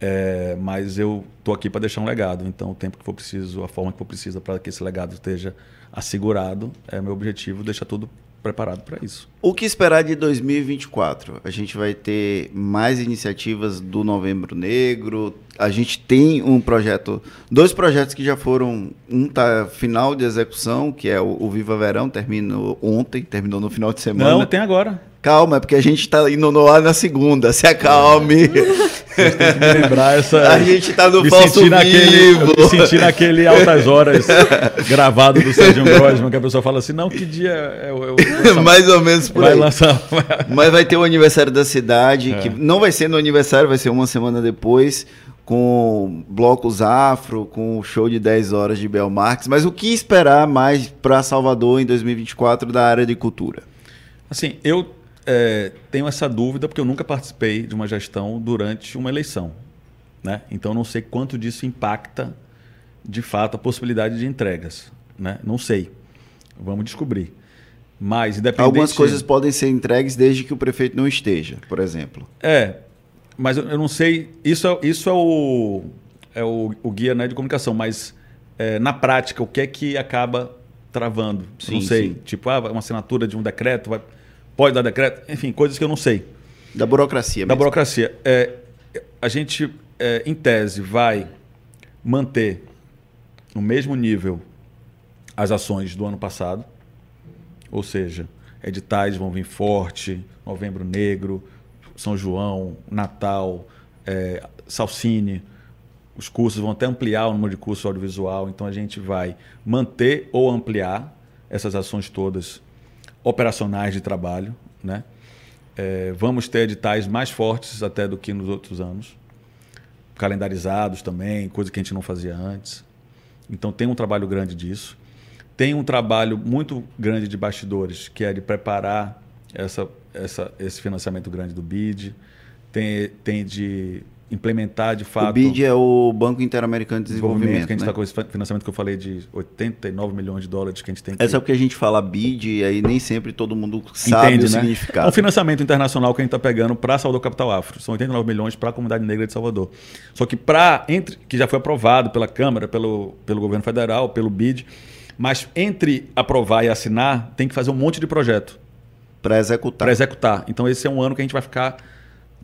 É, mas eu estou aqui para deixar um legado. Então, o tempo que for preciso, a forma que for precisa para que esse legado esteja assegurado, é meu objetivo deixar tudo preparado para isso. O que esperar de 2024? A gente vai ter mais iniciativas do Novembro Negro. A gente tem um projeto, dois projetos que já foram, um tá final de execução, que é o, o Viva Verão, terminou ontem, terminou no final de semana. Não, tem agora. Calma, é porque a gente está indo no ar na segunda. Se acalme. É. lembrar essa. A gente está no falso vivo. Naquele, me senti naquele Altas Horas <laughs> gravado do Sérgio Grosman, que a pessoa fala assim: não, que dia é o. <laughs> Mais ou menos por vai aí. Lançar... Mas vai ter o aniversário da cidade, é. que não vai ser no aniversário, vai ser uma semana depois com blocos afro, com show de 10 horas de Bel Marques. Mas o que esperar mais para Salvador em 2024 da área de cultura? Assim, eu é, tenho essa dúvida porque eu nunca participei de uma gestão durante uma eleição. Né? Então não sei quanto disso impacta de fato a possibilidade de entregas. Né? Não sei. Vamos descobrir. Mas, independente... Algumas coisas podem ser entregues desde que o prefeito não esteja, por exemplo. É, mas eu, não sei... Isso é, isso é o, é o, o guia né, de comunicação, mas é, na prática, o que é que acaba travando? Eu não Sim, sei. sim. Tipo, ah, uma assinatura de um decreto, vai, pode dar decreto? Enfim, coisas que eu não sei. Da burocracia Da mesmo. burocracia. É, a gente, é, em tese, vai manter no mesmo nível as ações do ano passado. Ou seja, editais vão vir forte, Novembro Negro, São João, Natal, é, Salsine. Os cursos vão até ampliar o número de cursos audiovisual. Então a gente vai manter ou ampliar essas ações todas operacionais de trabalho, né? É, vamos ter editais mais fortes até do que nos outros anos, calendarizados também, coisa que a gente não fazia antes. Então tem um trabalho grande disso. Tem um trabalho muito grande de bastidores, que é de preparar essa, essa, esse financiamento grande do BID. Tem, tem de implementar de fato O BID é o Banco Interamericano de Desenvolvimento. que a gente né? está com esse financiamento que eu falei de 89 milhões de dólares que a gente tem que É só porque a gente fala BID e aí nem sempre todo mundo sabe Entende, o né? É significado. um financiamento internacional que a gente está pegando para Salvador Capital Afro. São 89 milhões para a comunidade negra de Salvador. Só que para entre que já foi aprovado pela Câmara, pelo, pelo governo federal, pelo BID, mas entre aprovar e assinar, tem que fazer um monte de projeto Para executar. para executar. Então esse é um ano que a gente vai ficar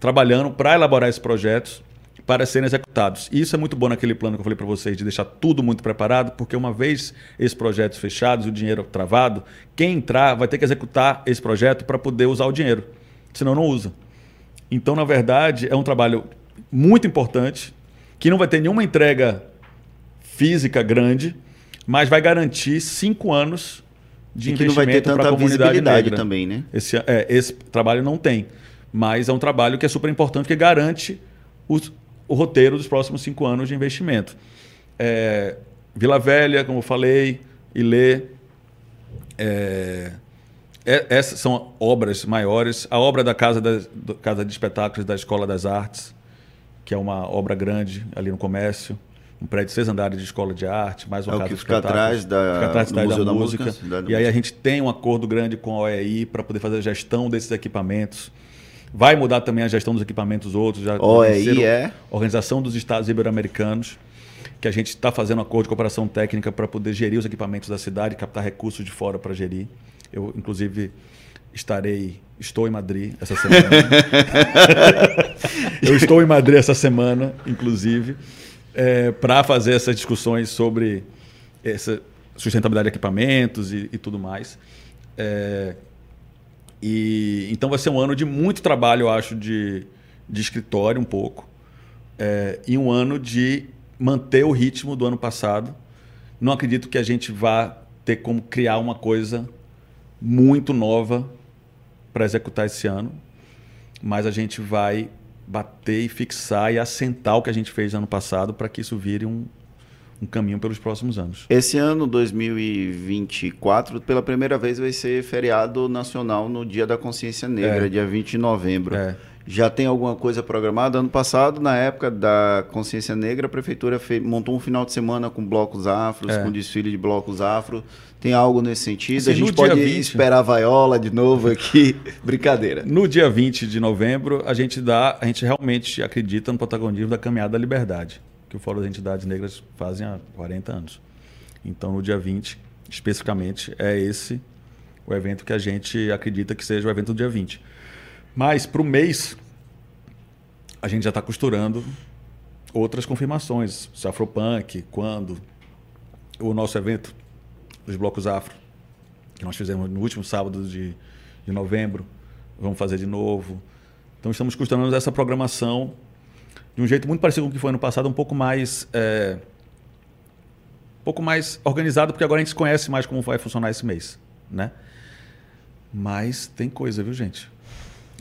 trabalhando para elaborar esses projetos para serem executados. E isso é muito bom naquele plano que eu falei para vocês, de deixar tudo muito preparado, porque uma vez esses projetos fechados, o dinheiro travado, quem entrar vai ter que executar esse projeto para poder usar o dinheiro. Senão não usa. Então, na verdade, é um trabalho muito importante, que não vai ter nenhuma entrega física grande, mas vai garantir cinco anos de E que não vai ter investimento para a tanta comunidade visibilidade negra. também, né? Esse, é, esse trabalho não tem. Mas é um trabalho que é super importante, que garante os- o roteiro dos próximos cinco anos de investimento. É, Vila Velha, como eu falei, Ilê. É, é- essas são obras maiores. A obra da Casa, das- do- Casa de Espetáculos da Escola das Artes, que é uma obra grande ali no comércio. Um prédio de seis andares de escola de arte, mais uma É casa que de fica espetáculos. atrás da- Fica atrás da, Museu da da música. Música, da E aí a gente tem um acordo grande com a OEI para poder fazer a gestão desses equipamentos. Vai mudar também a gestão dos equipamentos outros. Já OEI venceram- é? Organização dos Estados Ibero-Americanos, que a gente está fazendo um acordo de cooperação técnica para poder gerir os equipamentos da cidade, captar recursos de fora para gerir. Eu, inclusive, estarei, estou em Madrid essa semana. <laughs> Eu estou em Madrid essa semana, inclusive, para fazer essas discussões sobre essa sustentabilidade de equipamentos e, e tudo mais. É, e então vai ser um ano de muito trabalho, eu acho, de, de escritório um pouco. É, e um ano de manter o ritmo do ano passado. Não acredito que a gente vá ter como criar uma coisa muito nova para executar esse ano, mas a gente vai bater e fixar e assentar o que a gente fez ano passado para que isso vire um, um caminho pelos próximos anos. Esse ano, 2024, pela primeira vez vai ser feriado nacional no Dia da Consciência Negra, É. dia 20 de novembro. É. Já tem alguma coisa programada? Ano passado, na época da Consciência Negra, a prefeitura fe- montou um final de semana com blocos afros, É. com desfile de blocos afro. Tem algo nesse sentido? Assim, a gente pode dia 20. esperar a vaiola de novo aqui. <laughs> Brincadeira. No dia 20 de novembro, a gente dá, a gente realmente acredita no protagonismo da Caminhada da Liberdade, que o Fórum das Entidades Negras fazem há 40 anos. Então, no dia 20, especificamente, é esse o evento que a gente acredita que seja o evento do dia 20. Mas, para o mês, a gente já está costurando outras confirmações. Se Afropunk, quando, o nosso evento dos blocos afro, que nós fizemos no último sábado de, de novembro, vamos fazer de novo. Então estamos costurando essa programação de um jeito muito parecido com o que foi ano passado, um pouco mais é, um pouco mais organizado, porque agora a gente conhece mais como vai funcionar esse mês, né? Mas tem coisa, viu, gente?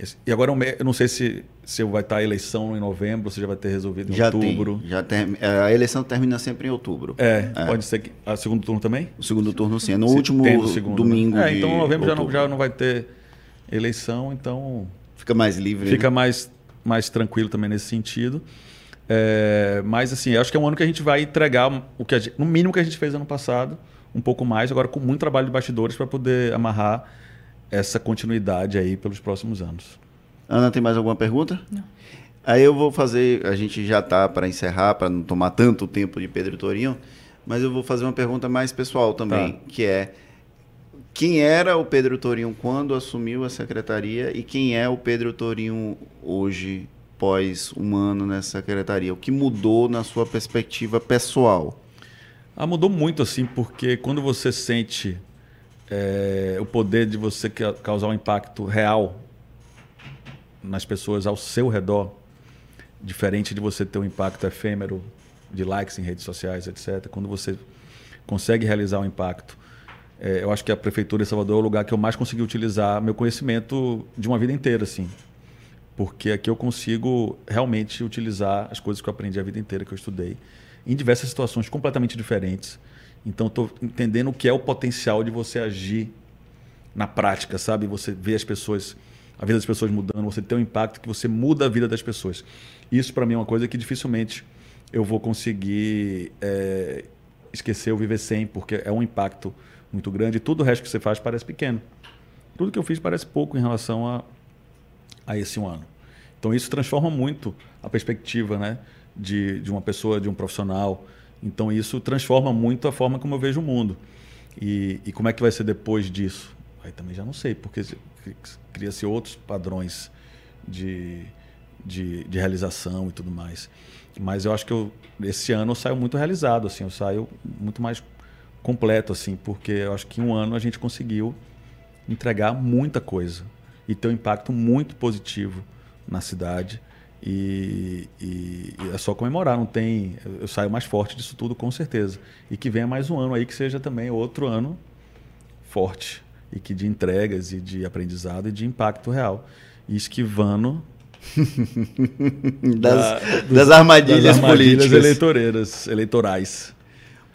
Esse- E agora é eu não sei se, se vai estar a eleição em novembro, se já vai ter resolvido em Já outubro. tem. Já tem. é, A eleição termina sempre em outubro. É, pode ser que a segundo turno também? O segundo turno, sim. É no Se último segundo, domingo né? É, de então novembro já não, já não vai ter eleição, então Fica mais livre. fica né? mais, mais tranquilo também nesse sentido. É, mas assim, eu acho que é um ano que a gente vai entregar o que a gente- no mínimo que a gente fez ano passado, um pouco mais, agora com muito trabalho de bastidores para poder amarrar essa continuidade aí pelos próximos anos. Ana, tem mais alguma pergunta? Não. Aí eu vou fazer, a gente já tá para encerrar, para não tomar tanto tempo de Pedro Torinho, mas eu vou fazer uma pergunta mais pessoal também, Tá. que é quem era o Pedro Torinho quando assumiu a secretaria e quem é o Pedro Torinho hoje, pós um ano nessa secretaria? O que mudou na sua perspectiva pessoal? Ah, mudou muito, assim, porque quando você sente é, o poder de você ca- causar um impacto real nas pessoas ao seu redor, diferente de você ter um impacto efêmero de likes em redes sociais, etc. Quando você consegue realizar um impacto, é, eu acho que a prefeitura de Salvador é o lugar que eu mais consegui utilizar meu conhecimento de uma vida inteira, assim, porque aqui eu consigo realmente utilizar as coisas que eu aprendi a vida inteira que eu estudei em diversas situações completamente diferentes. Então estou entendendo o que é o potencial de você agir na prática, sabe? Você vê as pessoas, a vida das pessoas mudando, você tem um impacto que você muda a vida das pessoas. Isso para mim é uma coisa que dificilmente eu vou conseguir é, esquecer ou viver sem, porque é um impacto muito grande e tudo o resto que você faz parece pequeno. Tudo que eu fiz parece pouco em relação a, a esse um ano. Então isso transforma muito a perspectiva né, de, de uma pessoa, de um profissional. Então isso transforma muito a forma como eu vejo o mundo. E, e como é que vai ser depois disso? Aí também já não sei, porque se- cria-se outros padrões de, de, de realização e tudo mais. Mas eu acho que eu, esse ano eu saio muito realizado, assim, eu saio muito mais completo, assim, porque eu acho que em um ano a gente conseguiu entregar muita coisa e ter um impacto muito positivo na cidade. E, e- e é só comemorar, não tem. Eu, saio mais forte disso tudo, com certeza. E que venha mais um ano aí que seja também outro ano forte e que de entregas e de aprendizado e de impacto real. E esquivando <laughs> Das, da- das armadilhas, das armadilhas políticas. eleitoreiras, eleitorais.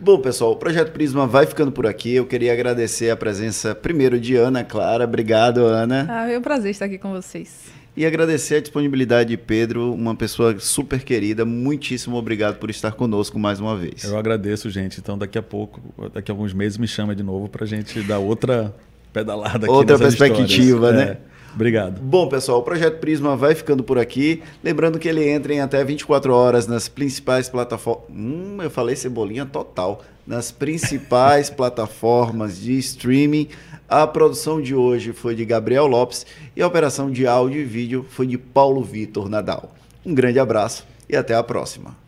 Bom, pessoal, o Projeto Prisma vai ficando por aqui. Eu queria agradecer a presença, primeiro, de Ana Clara. Obrigado, Ana. Ah, é um prazer estar aqui com vocês. E agradecer a disponibilidade de Pedro, uma pessoa super querida. Muitíssimo obrigado por estar conosco mais uma vez. Eu agradeço, gente. Então, daqui a pouco, daqui a alguns meses, me chama de novo para a gente dar outra pedalada aqui Outra perspectiva, histórias. né? É. Obrigado. Bom, pessoal, o Projeto Prisma vai ficando por aqui. Lembrando que ele entra em até 24 horas nas principais plataformas. Hum, eu falei cebolinha total. Nas principais <laughs> plataformas de streaming. A produção de hoje foi de Gabriel Lopes e a operação de áudio e vídeo foi de Paulo Vitor Nadal. Um grande abraço e até a próxima.